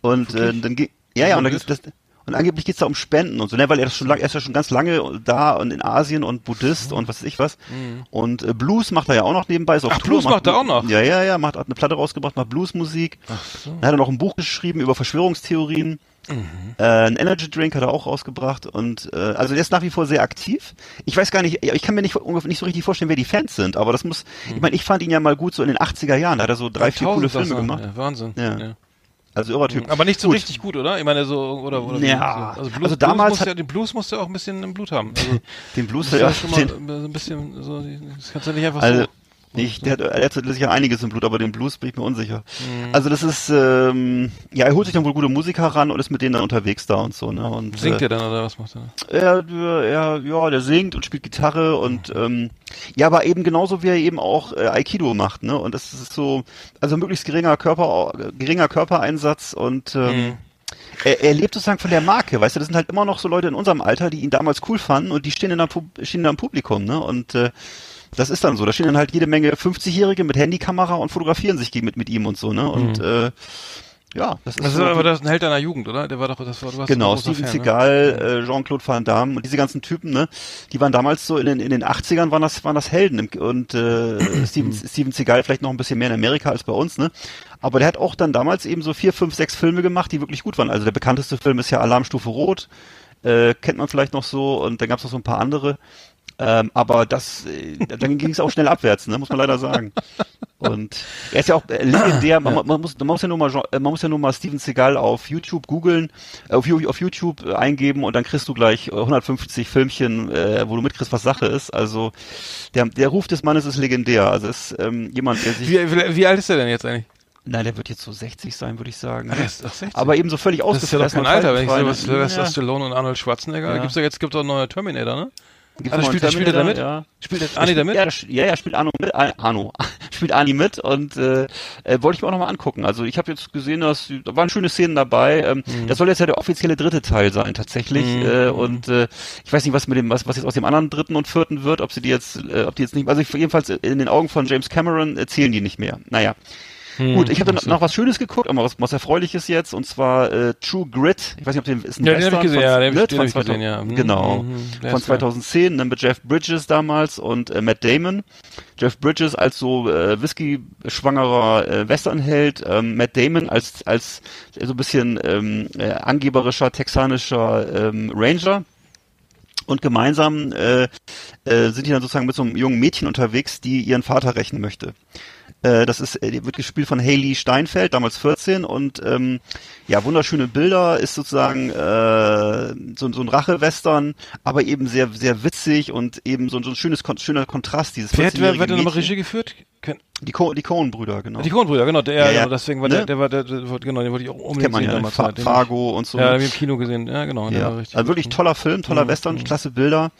Und äh, dann ging, ja, ja, und da gibt's das, Und angeblich geht's da um Spenden und so, ne, weil er ist schon lang, er ist ja schon ganz lange da und in Asien und Buddhist und was weiß ich was. Mhm. Und äh, Blues macht er ja auch noch nebenbei. Ist auf Ach, Tour, Blues macht er auch noch? Ja, ja, ja, macht hat eine Platte rausgebracht, macht Bluesmusik. Ach so. Dann hat er noch ein Buch geschrieben über Verschwörungstheorien. Mhm. Äh, ein Energy Drink hat er auch rausgebracht und äh, also der ist nach wie vor sehr aktiv. Ich weiß gar nicht, ich kann mir nicht, nicht so richtig vorstellen, wer die Fans sind, aber das muss, ich meine, ich fand ihn ja mal gut so in den 80er Jahren, da hat er so drei, vier coole Filme gemacht. Ja, Wahnsinn. Ja. Also irrer Typ. Aber nicht so Gut. richtig gut, oder? Ich meine, so, oder, oder? Ja. So. Also, Blues, Also damals Blues ja, den Blues musst du auch ein bisschen im Blut haben. Also, Den Blues, ja, ja schon mal so ein bisschen, so, das kannst du nicht einfach also, so. Ich, der hat, er hat sicher einiges im Blut, aber den Blues bin ich mir unsicher. Mhm. Also das ist, ähm, ja, er holt sich dann wohl gute Musiker ran und ist mit denen dann unterwegs da und so, ne? Und, Singt äh, er dann oder was macht er? Er, er, ja, der singt und spielt Gitarre und ähm, ja, aber eben genauso wie er eben auch äh, Aikido macht, ne? Und das ist so, also möglichst geringer Körper, geringer Körpereinsatz und ähm, Mhm. er, er lebt sozusagen von der Marke, weißt du, das sind halt immer noch so Leute in unserem Alter, die ihn damals cool fanden und die stehen in der, stehen da im Publikum, ne? Und äh, das ist dann so. Da stehen dann halt jede Menge 50-Jährige mit Handykamera und fotografieren sich mit, mit ihm und so, ne? Und äh, ja, das ist Das ist so aber das ein Held deiner Jugend, oder? Der war doch, das war, du warst Genau, Steven Fan, ne? Seagal, äh, Jean-Claude Van Damme und diese ganzen Typen, ne, die waren damals so in den, in den 80ern waren das, waren das Helden im- und äh, Steven, Steven Seagal vielleicht noch ein bisschen mehr in Amerika als bei uns, ne, aber der hat auch dann damals eben so vier, fünf, sechs Filme gemacht, die wirklich gut waren. Also der bekannteste Film ist ja Alarmstufe Rot, äh, kennt man vielleicht noch so und dann gab es noch so ein paar andere. Ähm, aber das, äh, dann ging es auch schnell abwärts, ne, muss man leider sagen. Und er ist ja auch äh, legendär. Man, man, muss, man muss ja nur mal, äh, man muss ja nur mal Steven Seagal auf YouTube googeln, äh, auf, auf YouTube eingeben und dann kriegst du gleich äh, 150 Filmchen, äh, wo du mitkriegst, was Sache ist. Also der, der Ruf des Mannes ist legendär. Also ist ähm, jemand, der sich, Wie, wie, alt ist der denn jetzt eigentlich? nein, der wird jetzt so 60 sein, würde ich sagen. Ah, der ist doch 60. Aber eben so völlig das ist ja doch ausgefressen. kein Alter, wenn ich sehe, was ne? was Stallone und Arnold Schwarzenegger. Ja. Gibt's ja jetzt gibt doch einen neuen Terminator, ne? Gibt's Ah, noch spielt, spielt er da mit? Ja. Spielt der Arnie da mit? Ja, das- ja, ja, spielt Arno mit. Ar- Arno spielt Arnie mit und äh, äh, wollte ich mir auch nochmal angucken. Also ich habe jetzt gesehen, dass da waren schöne Szenen dabei. Ähm, Das soll jetzt ja der offizielle dritte Teil sein tatsächlich. Mhm. Äh, und äh, ich weiß nicht, was mit dem, was, was jetzt aus dem anderen dritten und vierten wird, ob sie die jetzt, äh, ob die jetzt nicht, also ich, jedenfalls in den Augen von James Cameron erzählen die nicht mehr. Naja. Gut, ich habe dann noch was Schönes geguckt, aber was, was Erfreuliches jetzt, und zwar äh, True Grit. Ich weiß nicht, ob den ist ein Ja, den hab Western ich gesehen, von- ja, den ne, den von hab ich gesehen, 2000 ja. Mhm, Genau, mhm, von ist geil. 2010, dann mit Jeff Bridges damals und äh, Matt Damon. Jeff Bridges als so äh, Whisky-schwangerer äh, Westernheld, ähm, Matt Damon als als so ein bisschen ähm, äh, angeberischer texanischer ähm, Ranger. Und gemeinsam äh, äh, sind die dann sozusagen mit so einem jungen Mädchen unterwegs, die ihren Vater rächen möchte. Äh, das ist, äh, wird gespielt von Haley Steinfeld, damals 14 und ähm, ja, wunderschöne Bilder, ist sozusagen äh, so, so ein Rache-Western, aber eben sehr, sehr witzig und eben so, so ein schönes, kon schöner Kontrast, dieses Wer hat, wer, wer 14-jährige hat denn nochmal. Regie geführt? Ken, Die, Co die Coen-Brüder, genau. Die Kronbrüder, genau, der, Ja, ja. genau, deswegen war Ne? der, der war, der, der, genau, den wollte ich auch unbedingt kennt man sehen ja, ne? damals. Fa Fargo und so. Ja, den hab ich im Kino gesehen, ja, genau, der Ja, war richtig. also wirklich toller Film, toller Mhm, Western, mhm. klasse Bilder.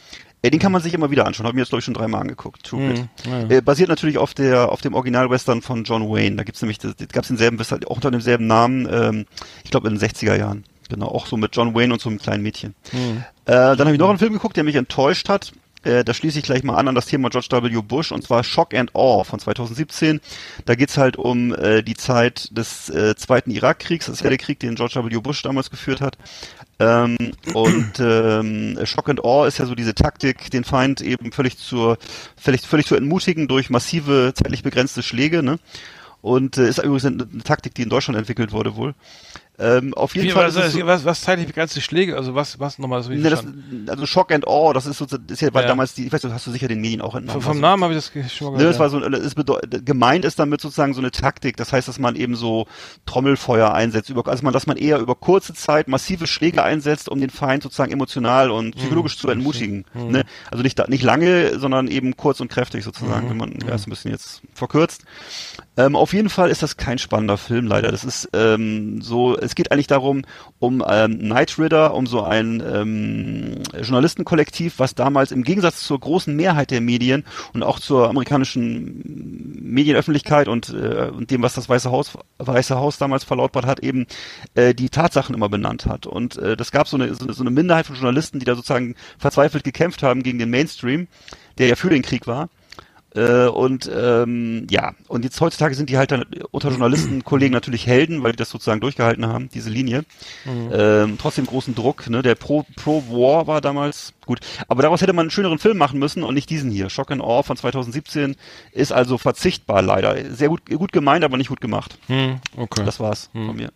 Äh, den kann man sich immer wieder anschauen. Habe ich mir jetzt glaube ich schon dreimal angeguckt. True Mhm, Grit. ja. Äh, basiert natürlich auf der auf dem Original-Western von John Wayne. Da gibt's nämlich das, das gab's denselben Western auch unter demselben Namen. Ähm, ich glaube in den 60er Jahren. Genau, auch so mit John Wayne und so einem kleinen Mädchen. Mhm. Äh, dann habe ich noch einen Film geguckt, der mich enttäuscht hat. Äh, da schließe ich gleich mal an an das Thema George W. Bush und zwar Shock and Awe von 2017. Da geht's halt um äh, die Zeit des äh, zweiten Irakkriegs. Das ist ja der Krieg, den George W. Bush damals geführt hat. Ähm, und ähm, Shock and Awe ist ja so diese Taktik, den Feind eben völlig zur, völlig, völlig zu entmutigen durch massive zeitlich begrenzte Schläge. Ne? Und äh, ist übrigens eine, eine Taktik, die in Deutschland entwickelt wurde wohl. Ähm, auf jeden Wie, Fall. was, so- was, was zeitlich begrenzte Schläge, also was, was nochmal, das Ne, das, also Shock and Awe, das ist so, das ist ja, war Ja. damals die, ich weiß nicht, hast du sicher den Medien auch entnommen. Vom, vom Also, Namen habe ich das schon mal Ne, das gehört. war so, es bedeutet, gemeint ist damit sozusagen so eine Taktik. Das heißt, dass man eben so Trommelfeuer einsetzt, über, also man, dass man eher über kurze Zeit massive Schläge einsetzt, um den Feind sozusagen emotional und psychologisch zu entmutigen. Ne? Also nicht, nicht lange, sondern eben kurz und kräftig sozusagen, wenn man ja, ist ein bisschen jetzt verkürzt. Ähm, auf jeden Fall ist das kein spannender Film leider. Das ist ähm, so, es geht eigentlich darum, um ähm, Night Rider, um so ein ähm, Journalistenkollektiv, was damals im Gegensatz zur großen Mehrheit der Medien und auch zur amerikanischen Medienöffentlichkeit und, äh, und dem, was das Weiße Haus, Weiße Haus damals verlautbart hat, eben äh, die Tatsachen immer benannt hat. Und äh, das gab so eine so eine Minderheit von Journalisten, die da sozusagen verzweifelt gekämpft haben gegen den Mainstream, der ja für den Krieg war Äh, und ähm, ja, und jetzt heutzutage sind die halt dann unter Journalistenkollegen natürlich Helden, weil die das sozusagen durchgehalten haben, diese Linie. Mhm. Ähm, trotzdem großen Druck, ne? Der Pro, Pro War war damals gut. Aber daraus hätte man einen schöneren Film machen müssen und nicht diesen hier. Shock and Awe von 2017 ist also verzichtbar leider. Sehr gut, gut gemeint, aber nicht gut gemacht. Mhm. Okay. Das war's mhm. von mir.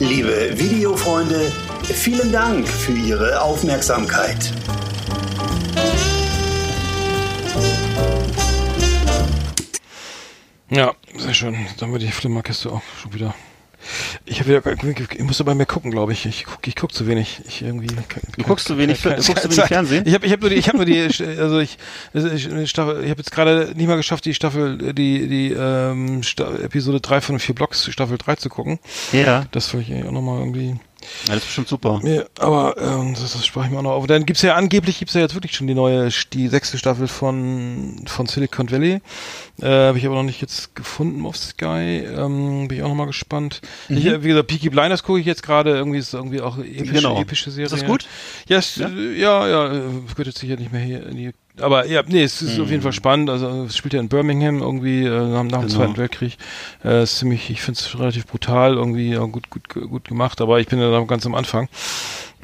Liebe Videofreunde, vielen Dank für Ihre Aufmerksamkeit. Ja, sehr schön. Dann wird die Flimmerkiste auch schon wieder. Ich habe wieder, ich muss aber mehr gucken, glaube ich. Ich gucke ich guck zu wenig. Ich irgendwie. Du guckst zu wenig, kann, guckst zu wenig Fernsehen? Ich habe ich hab nur die, ich habe nur die, also ich, ich, Staffel, ich habe jetzt gerade nicht mal geschafft, die Staffel, die, die ähm, Episode 3 von vier Blocks, Staffel 3 zu gucken. Ja. Das will ich auch nochmal irgendwie ja, das ist bestimmt super. Ja, aber ähm, das, das sprach ich mir auch noch auf. Dann gibt's ja angeblich gibt's ja jetzt wirklich schon die neue, die sechste Staffel von von Silicon Valley. Äh, Habe ich aber noch nicht jetzt gefunden auf Sky. Ähm, bin ich auch noch mal gespannt. Mhm. Ich, wie gesagt, Peaky Blinders gucke ich jetzt gerade. Irgendwie ist irgendwie auch epische, genau. epische Serie. Ist das gut? Ja, ja, ja, ja äh, gehört jetzt sicher nicht mehr hier in die aber ja, nee, es ist mhm. auf jeden Fall spannend. Also es spielt ja in Birmingham irgendwie äh, nach, nach dem genau. Zweiten Weltkrieg. Äh, ist ziemlich, ich finde es relativ brutal, irgendwie ja, gut, gut, gut gemacht, aber ich bin ja da ganz am Anfang.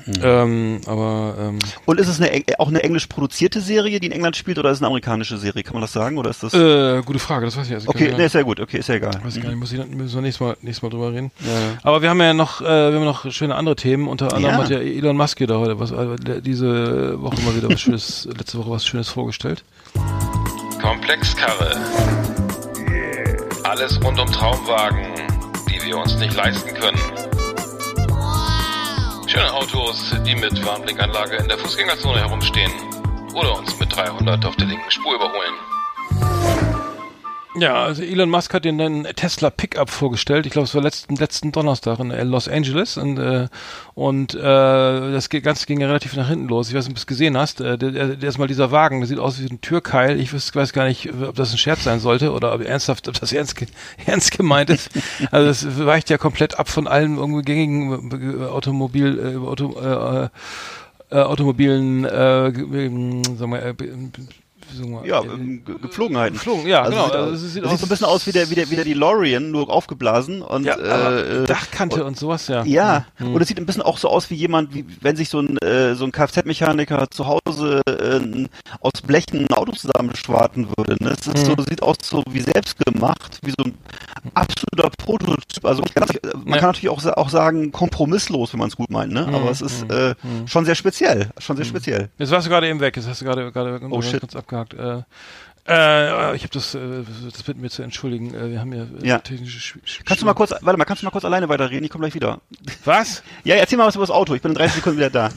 Mhm. Ähm, aber ähm, und ist es eine, auch eine englisch produzierte Serie, die in England spielt, oder ist es eine amerikanische Serie? Kann man das sagen, oder ist das? Äh, gute Frage, das weiß ich also Okay, nee, ist ja gut, okay, ist ja egal. Weiß mhm. gar nicht, muss ich müssen wir nächstes Mal, nächstes Mal drüber reden. Ja. Aber wir haben ja noch, äh, wir haben noch schöne andere Themen. Unter anderem ja. hat ja Elon Musk da heute was äh, diese Woche mal wieder was Schönes, letzte Woche was Schönes vorgestellt. Komplexkarre. Alles rund um Traumwagen, die wir uns nicht leisten können. Schöne Autos, die mit Warnblinkanlage in der Fußgängerzone herumstehen oder uns mit 300 auf der linken Spur überholen. Ja, also Elon Musk hat den neuen Tesla Pickup vorgestellt. Ich glaube, es war letzten letzten Donnerstag in Los Angeles und äh, und äh, das Ganze ging ja relativ nach hinten los. Ich weiß nicht, ob du es gesehen hast. Äh, der, dieser Wagen, der sieht aus wie ein Türkeil. Ich weiß, weiß gar nicht, ob das ein Scherz sein sollte oder ob ernsthaft, ob das ernst, ernst gemeint ist. Also es weicht ja komplett ab von allen irgendwie gängigen äh, Automobil äh, Auto, äh, äh, automobilen äh, sagen wir, äh, ja, äh, Gepflogenheiten. Geflogen, ja, also genau. Sieht, also es sieht, sieht so ein bisschen aus wie der, wie der, wie der DeLorean, nur aufgeblasen und ja, äh, Dachkante und, und, sowas, ja. Ja, mhm. und es sieht ein bisschen auch so aus wie jemand, wie wenn sich so ein äh, so ein Kfz-Mechaniker zu Hause äh, aus Blechen ein Auto zusammenschwarten würde. Ne? Es ist mhm. so, sieht aus so wie selbst gemacht, wie so ein absoluter Prototyp. Also kann, man ja. kann natürlich auch, auch sagen kompromisslos, wenn man es gut meint, ne? Mhm. Aber es ist äh, mhm. schon sehr speziell, schon sehr mhm. speziell. Jetzt warst du gerade eben weg, jetzt hast du gerade gerade oh, shit. kurz abgehakt. Äh, äh, ich habe das, äh, das bitten mir zu entschuldigen. Äh, wir haben ja, äh, ja. technische Sch Sch Kannst du mal kurz, warte mal, kannst du mal kurz alleine weiterreden? Ich komme gleich wieder. Was? ja, erzähl mal was über das Auto. Ich bin in 30 Sekunden wieder da.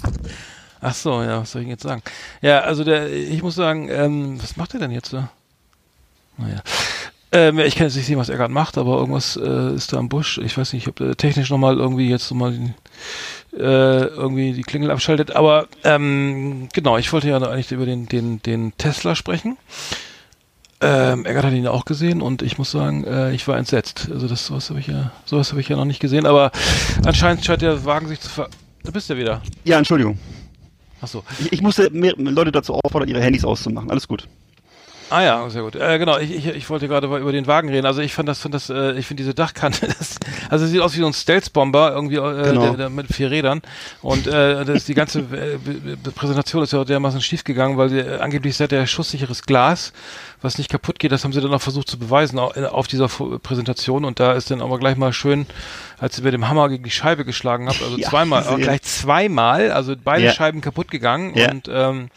Ach so, ja, was soll ich jetzt sagen? Ja, also der, ich muss sagen, ähm, was macht er denn jetzt da? Naja. Ähm, ich kann jetzt nicht sehen, was er gerade macht, aber irgendwas äh, ist da am Busch. Ich weiß nicht, ob er technisch nochmal irgendwie jetzt nochmal äh, irgendwie die Klingel abschaltet. Aber ähm, genau, ich wollte ja eigentlich über den, den, den Tesla sprechen. Ähm, Eggert hat ihn ja auch gesehen und ich muss sagen, äh, ich war entsetzt. Also das sowas habe ich ja, sowas habe ich ja noch nicht gesehen, aber anscheinend scheint der Wagen sich zu ver. Da bist du ja wieder. Ja, Entschuldigung. Ach so. Ich, ich musste mehr Leute dazu auffordern, ihre Handys auszumachen. Alles gut. Ah ja, sehr gut. Äh, genau, ich, ich, ich wollte gerade über den Wagen reden. Also ich fand das, fand das, äh, ich finde diese Dachkante, das, also sieht aus wie so ein Stealth-Bomber irgendwie äh, genau. der, der mit vier Rädern. Und äh, das, die ganze äh, Präsentation ist ja dermaßen schief gegangen, weil äh, angeblich seid der schusssicheres Glas was nicht kaputt geht, das haben sie dann auch versucht zu beweisen auf dieser Präsentation und da ist dann aber gleich mal schön, als sie mit dem Hammer gegen die Scheibe geschlagen habt, also ja, zweimal, auch gleich zweimal, also beide ja. Scheiben kaputt gegangen ja. und ähm,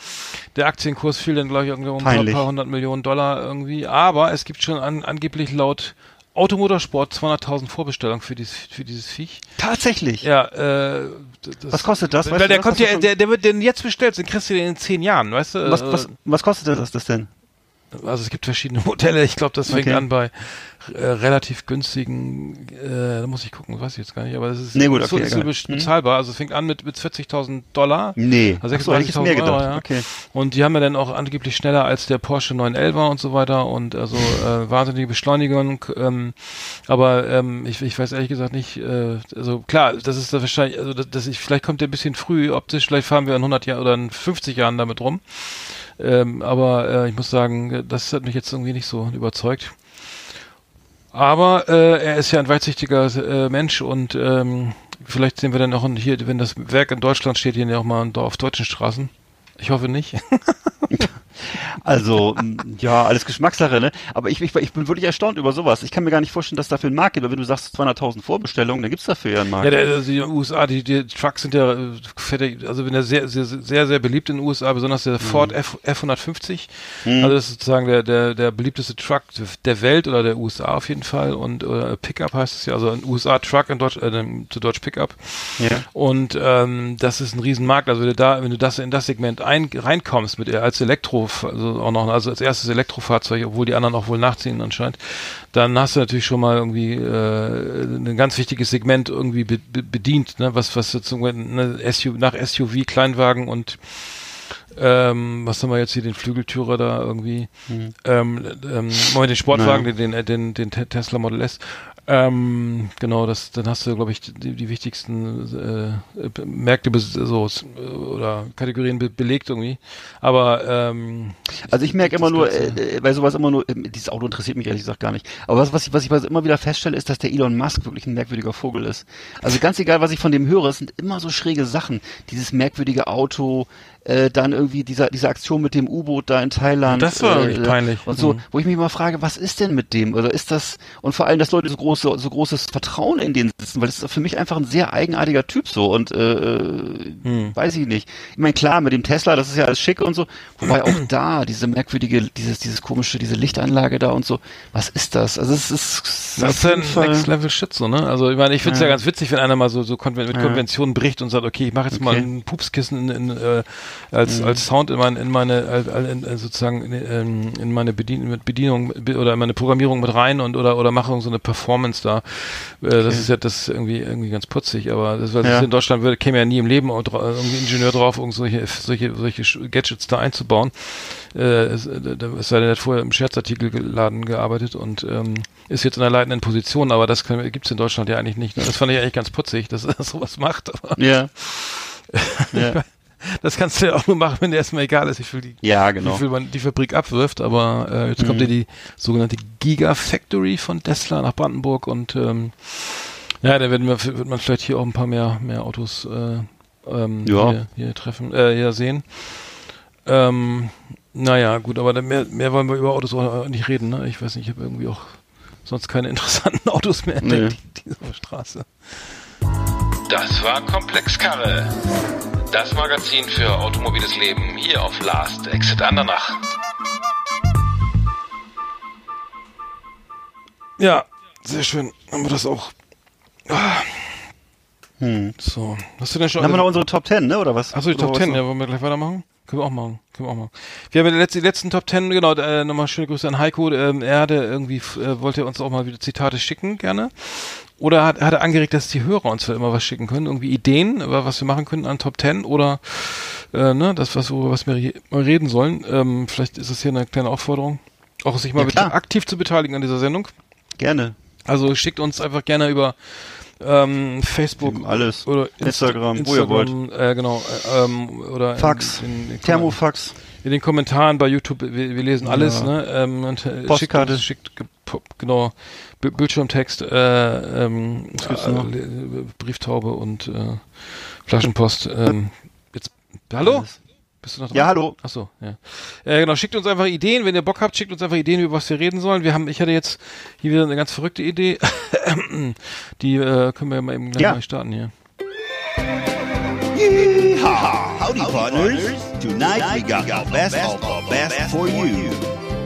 der Aktienkurs fiel dann gleich irgendwie um ein paar hundert Millionen Dollar irgendwie, aber es gibt schon an, angeblich laut Automotorsport 200.000 Vorbestellungen für dieses, für dieses Viech. Tatsächlich? Ja, äh, das, Was kostet das? Weil der kommt ja, der, der wird denn jetzt bestellt, den kriegst du den in zehn Jahren, weißt du? Was, was, was kostet das, das denn? Also es gibt verschiedene Modelle. Ich glaube, das fängt okay. an bei äh, relativ günstigen, äh, da muss ich gucken, weiß ich jetzt gar nicht, aber es ist, Nee, gut, so, okay, so be- bezahlbar. Also es fängt an mit, mit 40.000 Dollar. Nee. Also Ach so, 36.000 mehr gedacht. Ja. Okay. Und die haben ja dann auch angeblich schneller als der Porsche 911 und so weiter und also äh, wahnsinnige Beschleunigung. Ähm, aber ähm, ich, ich weiß ehrlich gesagt nicht, äh, also klar, das ist da wahrscheinlich, also das, das ich, vielleicht kommt der ein bisschen früh optisch, vielleicht fahren wir in 100 Jahren oder in 50 Jahren damit rum. Ähm, aber äh, ich muss sagen, das hat mich jetzt irgendwie nicht so überzeugt. Aber äh, er ist ja ein weitsichtiger äh, Mensch und ähm, vielleicht sehen wir dann auch hier, wenn das Werk in Deutschland steht, hier auch mal auf deutschen Straßen. Ich hoffe nicht. Also, ja, alles Geschmackssache, ne? Aber ich, ich, ich bin wirklich erstaunt über sowas. Ich kann mir gar nicht vorstellen, dass dafür ein Markt gibt. Aber wenn du sagst 200.000 Vorbestellungen, dann gibt's dafür ja einen Markt. Ja, der, also die USA, die, die Trucks sind ja, äh, fertig, also wenn der sehr, sehr, sehr, sehr beliebt in den USA, besonders der Ford F, F150. Also das ist sozusagen der, der, der beliebteste Truck der Welt oder der USA auf jeden Fall. Und äh, Pickup heißt es ja, also ein USA Truck in Deutsch, äh, zu Deutsch Pickup. Ja. Und ähm, das ist ein Riesenmarkt. Also wenn du da, wenn du das in das Segment ein, reinkommst mit als Elektro, also auch noch, also als erstes Elektrofahrzeug, obwohl die anderen auch wohl nachziehen anscheinend, dann hast du natürlich schon mal irgendwie äh, ein ganz wichtiges Segment irgendwie be be bedient, ne? Was was jetzt ne, SUV, nach SUV, Kleinwagen und ähm, was haben wir jetzt hier, den Flügeltürer da irgendwie, ähm, ähm, Moment, den Sportwagen, den, den, den, den Te- Tesla Model S. Ähm, genau, das, dann hast du, glaube ich, die, die wichtigsten äh, Märkte so oder Kategorien be belegt irgendwie. Aber ähm, Also ich merke immer nur, äh, äh, bei sowas immer nur, äh, dieses Auto interessiert mich ehrlich gesagt gar nicht. Aber was, was ich, was ich immer wieder feststelle, ist, dass der Elon Musk wirklich ein merkwürdiger Vogel ist. Also ganz egal, was ich von dem höre, es sind immer so schräge Sachen. Dieses merkwürdige Auto, äh, dann irgendwie dieser, diese Aktion mit dem U-Boot da in Thailand. Das war äh, wirklich peinlich. Und so, Mhm. wo ich mich immer frage, was ist denn mit dem? Oder ist das, und vor allem, dass Leute so große, so großes Vertrauen in den sitzen, weil das ist für mich einfach ein sehr eigenartiger Typ so und äh, äh, Hm. weiß ich nicht. Ich meine, klar, mit dem Tesla, das ist ja alles schick und so, wobei auch da diese merkwürdige, dieses, dieses komische, diese Lichtanlage da und so, was ist das? Also es ist das ist jeden Fall- Next Level Shit so, ne? Also ich meine, ich finde es ja. Ja. ganz witzig, wenn einer mal so, so konven mit. Konventionen bricht und sagt, okay, ich mache jetzt mal Okay. ein Pupskissen in, in, äh, als, als Sound in, mein, in meine, in, äh, sozusagen in, ähm, in meine Bedien Bedienung be- oder in meine Programmierung mit rein und oder oder mache so eine Performance da. Äh, Das ist ja das irgendwie irgendwie ganz putzig, aber das, was Ja. in Deutschland würde, käme ja nie im Leben irgendwie Ingenieur drauf, irgend solche solche solche Gadgets da einzubauen. Äh, es, äh, da- es sei denn, er hat vorher im Scherzartikelladen gearbeitet und ähm, ist jetzt in einer leitenden Position, aber das kann- gibt's in Deutschland ja eigentlich nicht. Das fand ich eigentlich ganz putzig, dass er sowas macht. Ja. ja. Das kannst du ja auch nur machen, wenn dir erstmal egal ist, wie viel, die, ja, wie genau. viel man die Fabrik abwirft. Aber äh, jetzt kommt ja die sogenannte Gigafactory von Tesla nach Brandenburg und ähm, ja, da werden wir, wird man vielleicht hier auch ein paar mehr, mehr Autos äh, ähm, Ja. hier, hier treffen, äh, hier sehen. Ähm, naja, gut, aber dann mehr, mehr wollen wir über Autos auch nicht reden, ne? Ich weiß nicht, ich habe irgendwie auch sonst keine interessanten Autos mehr Nee. entdeckt, die, die auf der Straße. Das war Komplexkarre. Das Magazin für automobiles Leben hier auf Last Exit Andernach. Ja, sehr schön. Haben wir das auch. Ah, Hm. so. Hast du denn schon. Dann haben wir noch unsere Top 10, ne, oder was? Achso, die Top was 10, noch? ja, wollen wir gleich weitermachen? Können wir auch machen. Können wir auch machen. Wir haben die letzten Top 10, genau, äh, nochmal schöne Grüße an Heiko. Ähm, er hatte irgendwie, äh, wollte uns auch mal wieder Zitate schicken, gerne. Oder hat, hat er angeregt, dass die Hörer uns immer was schicken können, irgendwie Ideen, was wir machen können an Top 10 oder äh, ne, das, was, worüber was wir re- mal reden sollen. Ähm, vielleicht ist es hier eine kleine Aufforderung, auch sich mal Ja, aktiv zu beteiligen an dieser Sendung. Gerne. Also schickt uns einfach gerne über ähm, Facebook Alles. oder Instagram, Insta wo ihr wollt. Instagram, Äh, genau, äh, ähm, oder Fax, in, in, in, Thermofax. in den Kommentaren bei YouTube. Wir, wir lesen alles, Ja. ne? Ähm, und, äh, Postkarte. Schickt, schickt genau B Bildschirmtext, äh, ähm, äh? Le- Brieftaube und äh, Flaschenpost. Ähm, jetzt, hallo? Alles. Bist du noch dran? Ja, hallo. Ach so, ja. Äh, genau, schickt uns einfach Ideen, wenn ihr Bock habt, schickt uns einfach Ideen, über was wir reden sollen. Wir haben, ich hatte jetzt hier wieder eine ganz verrückte Idee. Die äh, können wir mal eben gleich Ja. mal starten hier. Yeehaw! Howdy, partners. Tonight we got the best of the best for you.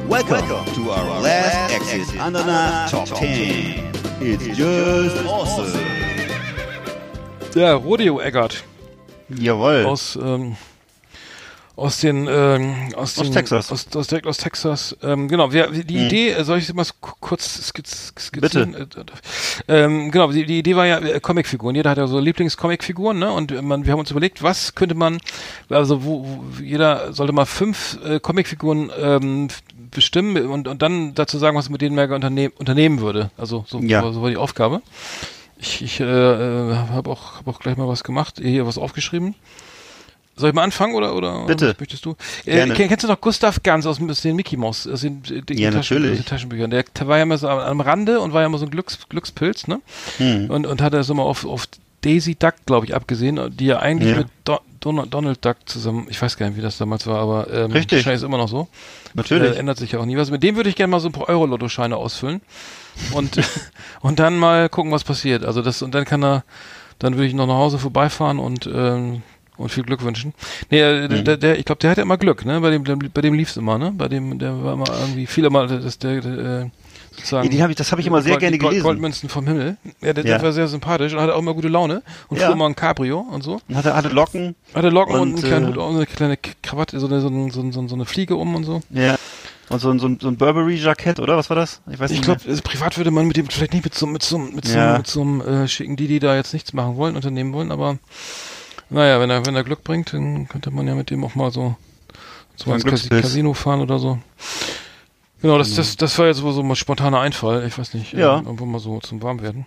Welcome to our last exit Ananas Top 10. It's just awesome. Ja, Rodeo Eggert Jawohl. aus, ähm, aus den ähm, aus, Aus den, Texas. aus, aus direkt aus Texas ähm, genau wer, die Mhm. Idee äh, soll ich sie mal kurz skizz, skizzieren Bitte. ähm, genau die, die Idee war ja äh, Comicfiguren jeder hat ja so Lieblingscomicfiguren ne und äh, man wir haben uns überlegt was könnte man also wo, wo jeder sollte mal fünf äh, Comicfiguren ähm, bestimmen und und dann dazu sagen was mit denen man unternehmen unternehmen würde also so, Ja. so, so war die Aufgabe ich, ich äh, äh, habe auch, hab auch gleich mal was gemacht, hier was aufgeschrieben. Soll ich mal anfangen oder oder Bitte. möchtest du? Äh, Gerne. kenn- kennst du noch Gustav Ganz aus, aus den Mickey Mouse, aus den, äh, dicken Ja, Taschen, natürlich. aus den Taschenbüchern? Der, war ja immer so am- am Rande und war ja immer so ein Glücks, Glückspilz, ne? Hm. Und und hat das immer auf auf Daisy Duck, glaube ich, abgesehen, die ja eigentlich Ja. mit Do Donald, Donald Duck zusammen, ich weiß gar nicht, wie das damals war, aber ähm, Richtig. wahrscheinlich ist immer noch so. Natürlich. Äh, ändert sich ja auch nie was. Mit dem würde ich gerne mal so ein paar Euro-Lotto-Scheine ausfüllen und und dann mal gucken, was passiert. Also das und dann kann er, dann würde ich noch nach Hause vorbeifahren und ähm, und viel Glück wünschen. Nee, äh, Mhm. der, der, ich glaube, der hat ja immer Glück, ne? Bei dem, der, bei dem lief's immer, ne? Bei dem, der war immer irgendwie viele Mal, das der, der äh, sozusagen. Die hab ich- das habe ich immer sehr Gold- gerne Gold- gelesen. Goldmünzen vom Himmel. Ja, der, Ja. der war sehr sympathisch und hatte auch immer gute Laune und Ja. fuhr immer ein Cabrio und so. Und hatte, hatte Locken. Hatte Locken und, Und, einen kleinen äh, Hut eine kleine Krawatte, so eine, so, eine, so, eine, so eine Fliege um und so. Ja. Und so ein, so ein, so ein Burberry-Jackett, oder? Was war das? Ich weiß Ich nicht glaube, mehr. privat würde man mit dem vielleicht nicht mit so mit so mit so, Ja. mit so einem äh, schicken, die die da jetzt nichts machen wollen, unternehmen wollen, aber naja, wenn er wenn er Glück bringt, dann könnte man ja mit dem auch mal so so ein ins Cas. Casino fahren oder so. Genau, das, das, das war jetzt so, so mal spontaner Einfall. Ich weiß nicht, Ja. äh, irgendwo mal so zum Warmwerden.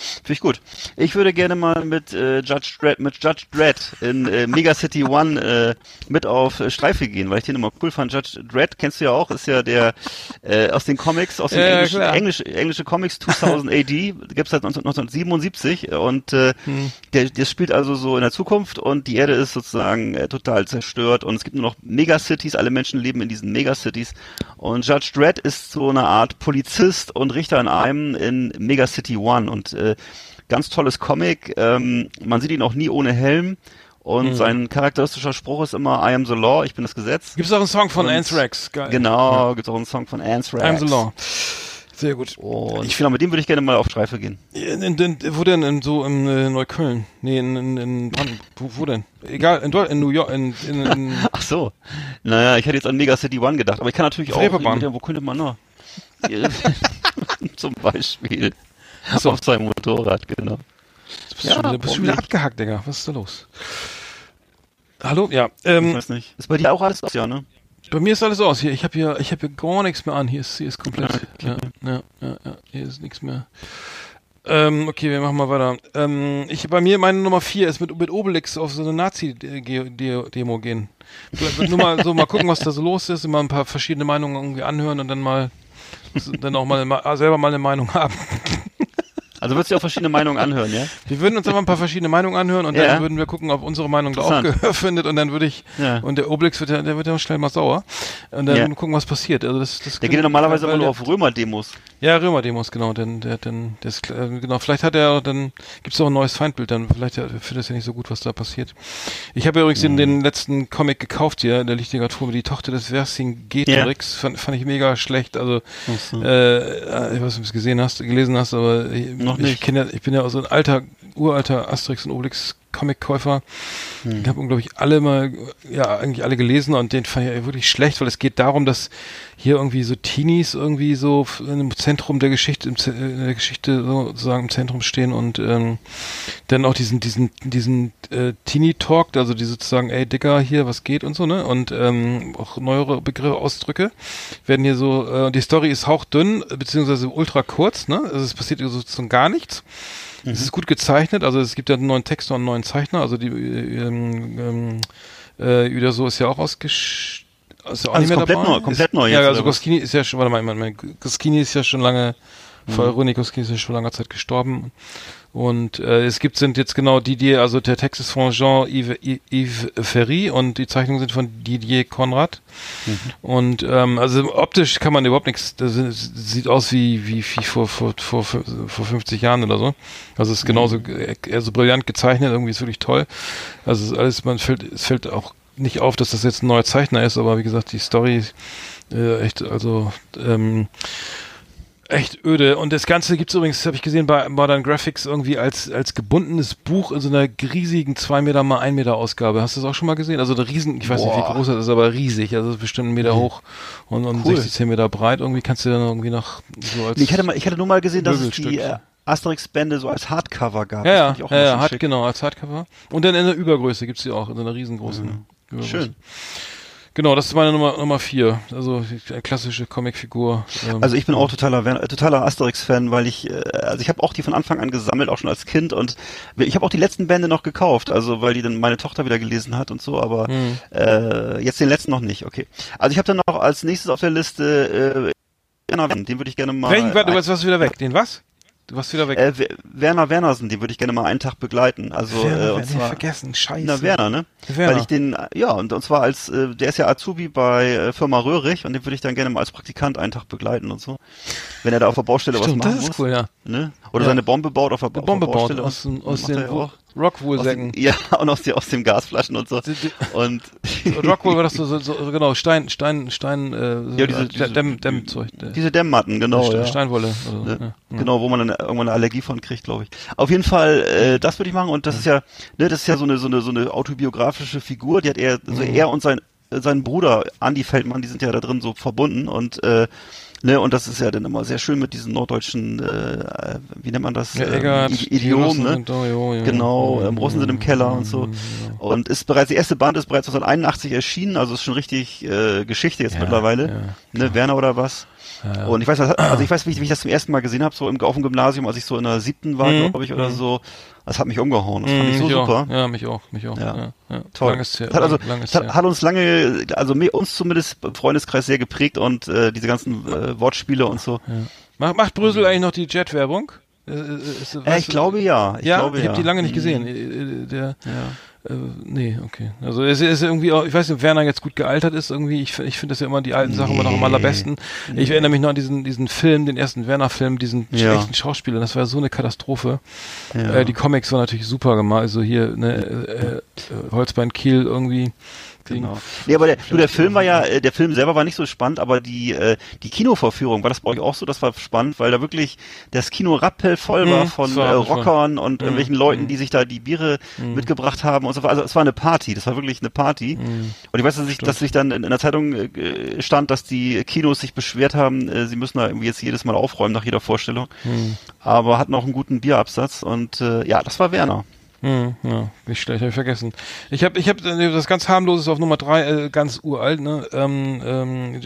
Finde ich gut. Ich würde gerne mal mit äh, Judge Dredd, mit Judge Dredd in äh, Mega City One äh, mit auf äh, Streife gehen, weil ich den immer cool fand. Judge Dredd kennst du ja auch, ist ja der äh, aus den Comics, aus den Ja, ja, englischen, klar. Englisch, englische Comics 2000 AD, gibt's seit 19, 1977 und äh, Hm. der, der spielt also so in der Zukunft und die Erde ist sozusagen total zerstört und es gibt nur noch Megacities, alle Menschen leben in diesen Megacities und Judge Dredd ist so eine Art Polizist und Richter in einem in Megacity One und äh, ganz tolles Comic, ähm, man sieht ihn auch nie ohne Helm und sein charakteristischer Spruch ist immer I am the law, ich bin das Gesetz. Gibt's auch einen Song von Anthrax? Geil. Genau, gibt's auch einen Song von Anthrax. I'm the Law. Sehr gut. Und ich finde, mit dem würde ich gerne mal auf Streife gehen. In, in, wo denn? In, so in äh, Neukölln? Nee, in, in, in. Wo, wo denn? Egal, in, in New York, in, in, Ach so. Naja, ich hätte jetzt an Mega City One gedacht, aber ich kann natürlich auch, Reeperbahn. wo könnte man noch? Zum Beispiel. So. Auf seinem Motorrad, genau. bist, du Ja, schon wieder, bist du warum wieder abgehackt, Digga. Was ist da los? Hallo? Ja, Ich ähm, weiß nicht. Ist bei dir auch alles aus, ja, ne? bei mir ist alles aus. Hier, ich habe hier, ich habe hier gar nichts mehr an. Hier ist, hier ist komplett. Ja, ja, ja, ja, hier ist nichts mehr. Ähm, okay, wir machen mal weiter. Ähm, ich, bei mir, meine Nummer vier ist mit, mit Obelix auf so eine Nazi-Demo gehen. Vielleicht nur mal so mal gucken, was da so los ist, immer ein paar verschiedene Meinungen irgendwie anhören und dann mal, dann auch mal selber mal eine Meinung haben. Also würdest du auch verschiedene Meinungen anhören, ja? Wir würden uns aber ein paar verschiedene Meinungen anhören und Ja. dann würden wir gucken, ob unsere Meinung da auch. Gehör findet und dann würde ich Ja. und der Obelix wird ja, der wird ja schnell mal sauer und dann Ja. gucken, was passiert. Also das, das Der geht ja normalerweise immer nur auf Römer-Demos. Ja, Römer-Demos, genau, denn der, denn das, äh, genau, vielleicht hat er, dann gibt's auch ein neues Feindbild, dann vielleicht ja, findet es ja nicht so gut, was da passiert. Ich habe ja übrigens den, den letzten Comic gekauft hier in der Literatur, die Tochter des Vercingetorix, fand, fand ich mega schlecht, also so. äh, ich weiß nicht, ob du es gesehen hast, gelesen hast, aber ich, Noch ich nicht. kenn ja, ich bin ja so ein alter, uralter Asterix und Obelix Comic-Käufer. Hm. Ich habe glaube ich alle mal, ja eigentlich alle gelesen und den fand ich wirklich schlecht, weil es geht darum, dass hier irgendwie so Teenies irgendwie so im Zentrum der Geschichte, im, Z- äh, der Geschichte sozusagen im Zentrum stehen und ähm, dann auch diesen diesen diesen äh, Teenie Talk, also die sozusagen, ey Dicker hier, was geht und so ne und ähm, auch neuere Begriffe Ausdrücke werden hier so. Äh, die Story ist hauchdünn beziehungsweise ultra kurz, ne? Also es passiert sozusagen gar nichts. Mhm. Es ist gut gezeichnet, also es gibt ja einen neuen Text und einen neuen Zeichner, also die äh, ähm, ähm, äh, so ist ja auch ausgesch ist ja auch Also nicht mehr komplett dabei. neu- komplett ist, neu Ja, jetzt, also oder was? Goscini ist ja schon, warte mal, Goscini ist ja schon lange, Mhm. vor René Goscini ist schon langer Zeit gestorben. Und äh, es gibt sind jetzt genau Didier, also der Text ist von Jean-Yves Yves Ferry und die Zeichnungen sind von Didier Konrad. Mhm. Und ähm, also optisch kann man überhaupt nichts, das sieht aus wie, wie, wie vor, vor, vor, vor 50 Jahren oder so. Also es ist genauso Mhm. eher so brillant gezeichnet, irgendwie ist wirklich toll. Also es ist alles, man fällt, es fällt auch nicht auf, dass das jetzt ein neuer Zeichner ist, aber wie gesagt, die Story äh, echt, also ähm, echt öde. Und das Ganze gibt's übrigens, habe ich gesehen, bei Modern Graphics irgendwie als, als gebundenes Buch in so einer riesigen 2 Meter mal 1 Meter Ausgabe. Hast du das auch schon mal gesehen? Also eine riesen, ich weiß nicht, wie Boah. groß das ist, aber riesig. Also bestimmt einen Meter hoch und, und Cool. 60 Meter breit. Irgendwie kannst du dann irgendwie noch so als. Ich hatte mal, ich hatte nur mal gesehen, dass es die äh, Asterix-Bände so als Hardcover gab. ja, ja, ja, hat, genau, als Hardcover. Und dann in der Übergröße gibt's die auch, in so einer riesengroßen Übergröße. Schön. Genau, das ist meine Nummer, Nummer vier. Also klassische Comicfigur. Ähm, Also ich bin auch totaler, äh, totaler Asterix-Fan, weil ich, äh, also ich habe auch die von Anfang an gesammelt, auch schon als Kind und ich habe auch die letzten Bände noch gekauft, also weil die dann meine Tochter wieder gelesen hat und so, aber Hm. äh, jetzt den letzten noch nicht, okay. Also ich habe dann noch als nächstes auf der Liste äh, den würde ich gerne mal. Welchen, warte, du warst wieder weg. Den was? Du warst wieder weg. äh, Werner Wernersen, den würde ich gerne mal einen Tag begleiten. Also Werner, äh, und zwar vergessen, scheiße. Na, Werner, ne? Werner. Weil ich den, ja, und, und zwar als, äh, der ist ja Azubi bei äh, Firma Röhrig und den würde ich dann gerne mal als Praktikant einen Tag begleiten und so. Wenn er da auf der Baustelle Stimmt, was machen das ist muss. cool, ja. Ne? Oder Ja. seine Bombe baut auf der, Eine auf Bombe der baut Baustelle. aus, und aus den Rockwool-Säcken. ja, und aus, den, aus den Gasflaschen und so. Die- die- Und Rockwool war das so, so, so genau, Stein, Stein, Stein, äh, Ja, diese- äh, diese- Dämm, Dämmzeug. diese Dämmmatten, genau. Ste- ja. Steinwolle. Oder, so, Ne? ja. Genau, wo man dann irgendwann eine Allergie von kriegt, glaube ich. Auf jeden Fall, äh, das würde ich machen und das ist ja, ne, das ist ja so eine so eine so eine autobiografische Figur, die hat er, also Mhm. er und sein äh, sein Bruder Andy Feldmann, die sind ja da drin so verbunden und äh, ne und das ist ja dann immer sehr schön mit diesen norddeutschen, äh, wie nennt man das, Ja, Ähm, Eggert, Idi- die Idiomen, Russen ne? da, jo, jo. Genau, Ja, ähm, Russen sind im Keller und so. Und ist bereits, die erste Band ist bereits 1981 erschienen, also ist schon richtig äh, Geschichte jetzt Ja, mittlerweile. ja, ne, Werner oder was? Ja. Und ich weiß, also ich weiß, wie ich, wie ich das zum ersten Mal gesehen habe, so im, auf dem Gymnasium, als ich so in der siebten war, Mhm. glaube ich, oder so. Das hat mich umgehauen. Das fand Mm, ich so super. Auch. Ja, mich auch, mich auch. Ja. Ja, ja. Toll. Lang ist her, hat also, lang, hat, her. hat uns lange, also uns zumindest im Freundeskreis sehr geprägt und äh, diese ganzen äh, Wortspiele und so. Macht, macht Brüssel eigentlich noch die Jet-Werbung? Äh, äh, Äh, weißt ich glaube ja. Ich ja, glaube, ich habe die lange nicht Mhm. gesehen. Äh, äh, Der, Ja. Äh, nee, okay. Also es ist irgendwie auch, ich weiß nicht, ob Werner jetzt gut gealtert ist irgendwie. Ich, ich finde das ja immer die alten Sachen immer noch am allerbesten. Ich erinnere mich noch an diesen, diesen Film, den ersten Werner-Film, diesen Ja. schlechten Schauspieler. Das war so eine Katastrophe. Ja. Äh, die Comics waren natürlich super gemacht. Also hier, ne, äh, äh, Holzbein Kiel irgendwie. Genau. Nee, aber der, du, der Film war ja, äh, der Film selber war nicht so spannend, aber die, äh, die Kinovorführung, war das bei euch auch so? Das war spannend, weil da wirklich das Kino rappelvoll war Mhm, von das äh, war rappelvoll. Rockern und Mhm, irgendwelchen Leuten, mhm. die sich da die Biere mitgebracht haben und so. Also es war eine Party, das war wirklich eine Party. Mhm. Und ich weiß, dass ich, dass sich dann in, in der Zeitung äh, stand, dass die Kinos sich beschwert haben, äh, sie müssen da irgendwie jetzt jedes Mal aufräumen nach jeder Vorstellung. Mhm. Aber hatten auch einen guten Bierabsatz und äh, ja, das war Werner. Hm, ja, nicht schlecht, habe ich vergessen. Ich habe ich hab das ganz harmloses auf Nummer drei, äh, ganz uralt, ne? Ähm, ähm,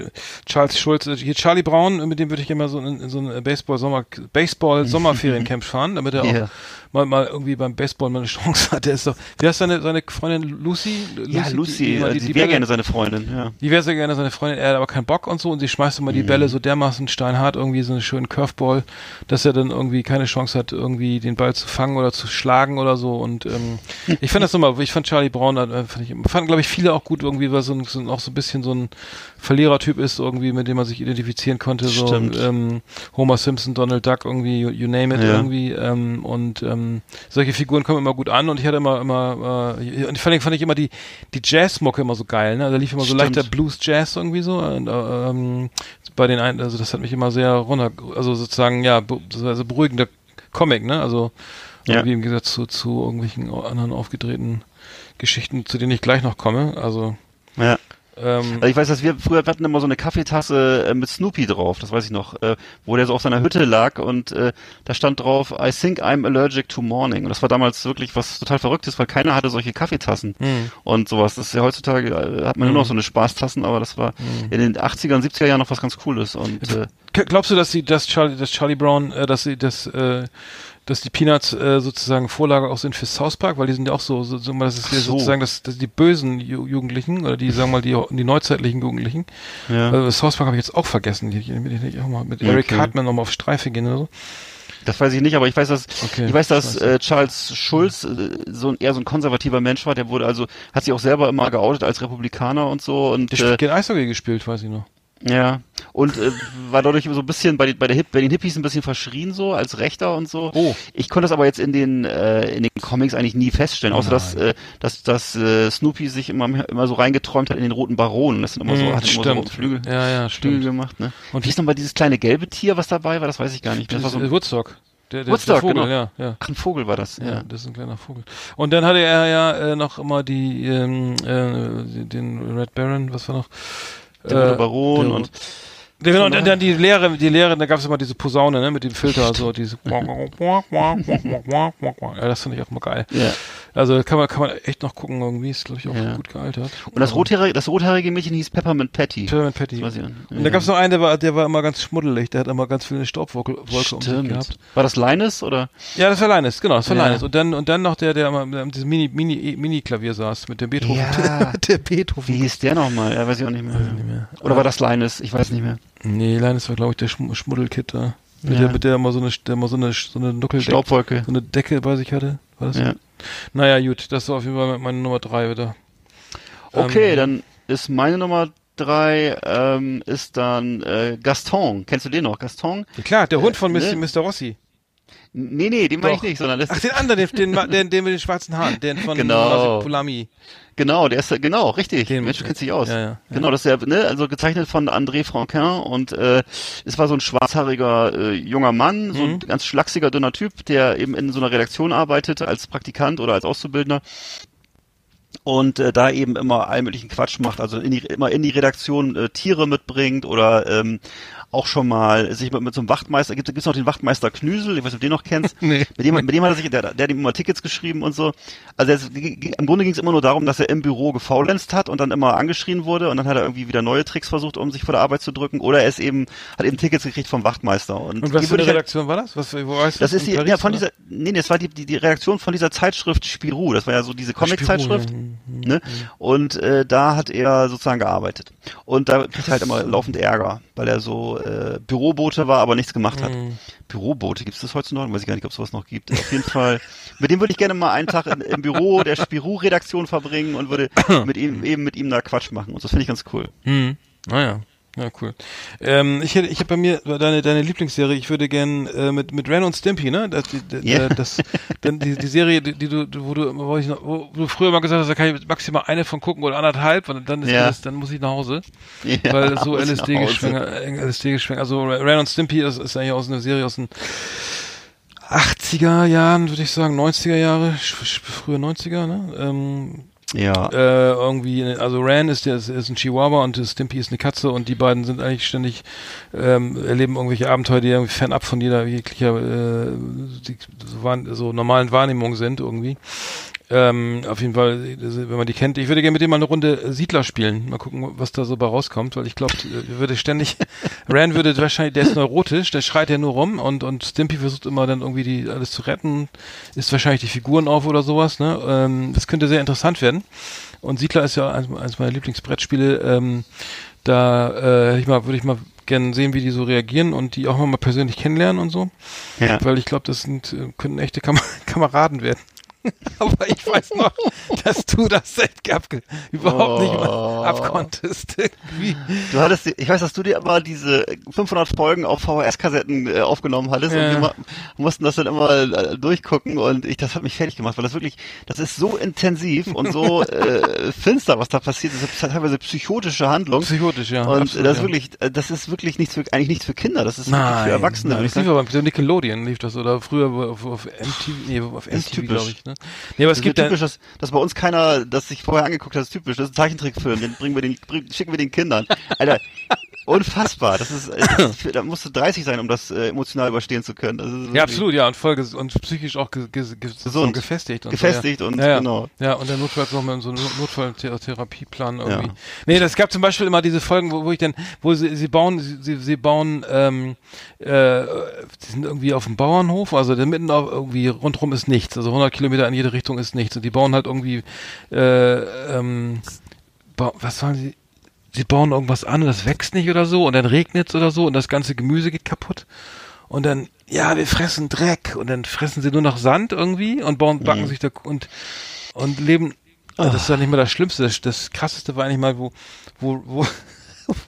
Charles Schulz, äh, hier Charlie Brown, mit dem würde ich immer so in, in so ein Baseball Sommer Baseball Sommerferiencamp fahren, damit er Ja. auch mal mal irgendwie beim Baseball mal eine Chance hat. Der ist doch, wie heißt seine seine Freundin Lucy? Ja, Lucy, die, äh, die, die, die wäre gerne seine Freundin, ja. die wäre sehr gerne seine Freundin, er hat aber keinen Bock und so und sie schmeißt immer die Mhm. Bälle so dermaßen steinhart, irgendwie so einen schönen Curveball, dass er dann irgendwie keine Chance hat, irgendwie den Ball zu fangen oder zu schlagen oder so und ähm, ich fand das immer, ich fand Charlie Brown, äh, fand ich, fanden glaube ich viele auch gut irgendwie, weil so, ein, so auch so ein bisschen so ein Verlierertyp ist irgendwie, mit dem man sich identifizieren konnte, so Stimmt. ähm, Homer Simpson, Donald Duck irgendwie, you, you name it Ja. irgendwie ähm, und ähm, solche Figuren kommen immer gut an und ich hatte immer immer äh, und fand ich, fand ich immer die die Jazzmucke immer so geil, ne? Da lief immer so Stimmt. leichter Blues Jazz irgendwie so und, äh, ähm, bei den einen, also das hat mich immer sehr runter, also sozusagen ja, also beruhigender Comic, ne? Also Ja. irgendwie im Gegensatz zu, zu irgendwelchen anderen aufgedrehten Geschichten, zu denen ich gleich noch komme. Also Ja. ähm, Also ich weiß, dass wir früher hatten immer so eine Kaffeetasse äh, mit Snoopy drauf, das weiß ich noch, äh, wo der so auf seiner Hütte lag und äh, da stand drauf, I think I'm allergic to morning. Und das war damals wirklich was total Verrücktes, weil keiner hatte solche Kaffeetassen Hm. und sowas. Das ist ja heutzutage, äh, hat man nur noch so eine Spaßtassen, aber das war Hm. in den 80er und 70er Jahren noch was ganz Cooles. Und äh, Glaubst du, dass sie, dass Charlie, dass Charlie Brown, äh, dass sie, dass, äh, dass die Peanuts äh, sozusagen Vorlage auch sind für South Park, weil die sind ja auch so, so, so das ist ja so. sozusagen das, das die bösen Ju Jugendlichen oder die sagen wir mal die, die neuzeitlichen Jugendlichen. ja, Also South Park habe ich jetzt auch vergessen, die, die, die, die auch mal mit Eric Okay. Cartman nochmal auf Streife gehen oder so. das weiß ich nicht, aber ich weiß, dass Okay, ich weiß, dass äh, Charles Schulz äh, so ein eher so ein konservativer Mensch war. Der wurde also hat sich auch selber immer geoutet als Republikaner und so und Der äh, spielt Eishockey gespielt, weiß ich noch. Ja. Und äh, war dadurch so ein bisschen bei, den- bei, der Hip, bei den Hippies ein bisschen verschrien so als Rechter und so. Oh. Ich konnte das aber jetzt in den äh, in den Comics eigentlich nie feststellen, außer dass äh, dass, dass äh, Snoopy sich immer immer so reingeträumt hat in den roten Baron. Das sind immer so, Mhm, hat immer so. Flügel, Ja, ja, Flügel gemacht. Ne? Und wie ist nochmal dieses kleine gelbe Tier, was dabei war? Das weiß ich gar nicht. Das war so ein, Woodstock. Der, der, Woodstock, der Vogel, genau. ja, ja. ach, ein Vogel war das. Ja, Ja. das ist ein kleiner Vogel. Und dann hatte er ja äh, noch immer die, ähm, äh, den Red Baron, was war noch? Der rote Baron der- und genau, und dann, die Lehre, die Lehre, da gab es immer diese Posaune, ne, mit dem Filter, so diese. Ja, das finde ich auch mal geil. ja. Also kann man, kann man echt noch gucken, irgendwie ist, glaube ich, auch Ja. gut gealtert. Und das rothaarige, das rothaarige Mädchen hieß Peppermint Patty. Peppermint Patty. Auch. Und da gab es noch einen, der war, der war immer ganz schmuddelig, der hat immer ganz viele Staubwolke Wolke um sich gehabt. War das Linus oder? Ja, das war Linus, genau, das war Ja. Linus. Und dann, und dann noch der, der immer mit diesem Mini, Mini, Mini-Klavier saß, mit dem Beethoven. Ja. der Beethoven. Wie hieß der nochmal? Ja, weiß ich auch nicht mehr. Oder war das Linus? Ich weiß nicht mehr. Nee, Linus war, glaube ich, der Schm Schmuddelkid da. Mit, Ja. der, mit der immer so eine, der immer so eine, so eine Nuckeldecke, Staubwolke. so eine Decke bei sich hatte. War das? Ja. Naja, gut, das war auf jeden Fall meine Nummer drei wieder. Okay, Ähm, dann ist meine Nummer drei ähm, ist dann äh, Gaston. Kennst du den noch? Gaston? Ja, klar, der Hund von ne? Mr. Rossi. Nee, nee, den meine ich nicht, sondern das Ach, den anderen, den, den, den, den mit den schwarzen Haaren, den von Genau. Pulami. Genau, der ist genau richtig. Den- Mensch, du kennst dich aus. Ja, ja, ja. Genau, das ist ja, ne, also gezeichnet von André Franquin und äh, es war so ein schwarzhaariger äh, junger Mann, so Mhm. ein ganz schlachsiger dünner Typ, der eben in so einer Redaktion arbeitet als Praktikant oder als Auszubildender und äh, da eben immer allen möglichen Quatsch macht, also in die, immer in die Redaktion äh, Tiere mitbringt oder ähm, auch schon mal sich mit, mit so einem Wachtmeister, gibt es noch den Wachtmeister Knüsel, ich weiß nicht, ob du den noch kennst, Nee. mit dem, mit dem hat er sich, der, der hat ihm immer Tickets geschrieben und so. Also es, im Grunde ging es immer nur darum, dass er im Büro gefaulenzt hat und dann immer angeschrien wurde und dann hat er irgendwie wieder neue Tricks versucht, um sich vor der Arbeit zu drücken oder er ist eben, hat eben Tickets gekriegt vom Wachtmeister. Und, Und was für eine halt- Redaktion war das? Was, wo weißt das ist die, Paris, ja, von oder? dieser, nee, das war die, die, die Redaktion von dieser Zeitschrift Spirou. Das war ja so diese Comic-Zeitschrift. Ja. Mhm. Ne? Und äh, da hat er sozusagen gearbeitet. Und da kriegt er halt immer laufend Ärger, weil er so äh, Bürobote war, aber nichts gemacht hat. Mhm. Bürobote, gibt es das heutzutage? Weiß ich gar nicht, ob es sowas noch gibt. Auf jeden Fall, mit dem würde ich gerne mal einen Tag in, im Büro der Spirou-Redaktion verbringen und würde mit ihm eben mit ihm da Quatsch machen. Und das finde ich ganz cool. Hm. Naja. Ja, cool. Ähm, ich hätte, ich habe bei mir deine deine Lieblingsserie. Ich würde gern äh, mit mit Ren und Stimpy, ne? Das, die, die, Ja. das dann die, die Serie, die, die du, wo du, wo, ich noch, wo du früher mal gesagt hast, da kann ich maximal eine von gucken oder anderthalb, und dann ist Ja. das, dann muss ich nach Hause, Ja, weil so LSD Hause. geschwänger, LSD geschwänger. Also Ren und Stimpy ist, ist eigentlich aus einer Serie aus den 80er Jahren, würde ich sagen, 90er Jahre, frühe 90er, ne? Ähm, Ja. äh, irgendwie, also Ran ist, ist, ist ein Chihuahua und Stimpy ist eine Katze und die beiden sind eigentlich ständig, ähm, erleben irgendwelche Abenteuer, die irgendwie fernab von jeder jeglicher, äh, die, so, so normalen Wahrnehmung sind irgendwie. Ähm, auf jeden Fall, wenn man die kennt, ich würde gerne mit dem mal eine Runde Siedler spielen. Mal gucken, was da so bei rauskommt, weil ich glaube, würde ständig, Ran würde wahrscheinlich, der ist neurotisch, der schreit ja nur rum und, und Stimpy versucht immer dann irgendwie die alles zu retten, isst wahrscheinlich die Figuren auf oder sowas, ne? Ähm, das könnte sehr interessant werden. Und Siedler ist ja eins, eins meiner Lieblingsbrettspiele. Ähm, da äh, ich mal, würde ich mal gerne sehen, wie die so reagieren und die auch mal persönlich kennenlernen und so. ja. Weil ich glaube, das sind, äh, können echte Kam Kameraden werden. Aber ich weiß noch, dass du das ab, überhaupt nicht Oh. mal abkonntest. Irgendwie. Du hattest, ich weiß, dass du dir aber diese 500 Folgen auf VHS-Kassetten äh, aufgenommen hattest Ja. und wir mussten das dann immer äh, durchgucken und ich, das hat mich fertig gemacht, weil das wirklich, das ist so intensiv und so äh, finster, was da passiert. Das ist teilweise psychotische Handlung. Psychotisch, ja. und absolut, das ist wirklich, äh, das ist wirklich nichts für, eigentlich nichts für Kinder. Das ist Nein, für Erwachsene. Nein, das ich lief aber bei Nickelodeon lief das oder früher auf, auf MTV, nee, auf MTV, glaube ich. Ne? Nee, aber es Das gibt typisch, dass, dass bei uns keiner das sich vorher angeguckt hat, ist typisch. Das ist ein Zeichentrickfilm, den bringen wir den, bring, schicken wir den Kindern. Alter, unfassbar. Das ist, das ist da musst du 30 sein, um das äh, emotional überstehen zu können. Das wirklich ja absolut, ja und voll und psychisch auch ge ge ge Gesund. gefestigt und Gefestigt so, ja. und ja, ja. genau. Ja, und der Notfall noch mit so einem Notfalltherapieplan irgendwie. Ja. Nee, das gab zum Beispiel immer diese Folgen, wo, wo ich dann, wo sie, sie bauen, sie, sie, bauen, ähm, äh, sie sind irgendwie auf dem Bauernhof, also da mitten auf, irgendwie rundrum ist nichts, also 100 Kilometer in jede Richtung ist nichts. Und die bauen halt irgendwie, äh, ähm, was sollen sie, sie bauen irgendwas an und das wächst nicht oder so. Und dann regnet's oder so und das ganze Gemüse geht kaputt. Und dann, ja, wir fressen Dreck. Und dann fressen sie nur noch Sand irgendwie und bauen, backen Mhm. sich da und, und leben, Ah. das ist ja nicht mal das Schlimmste, das, das krasseste war eigentlich mal, wo, wo, wo,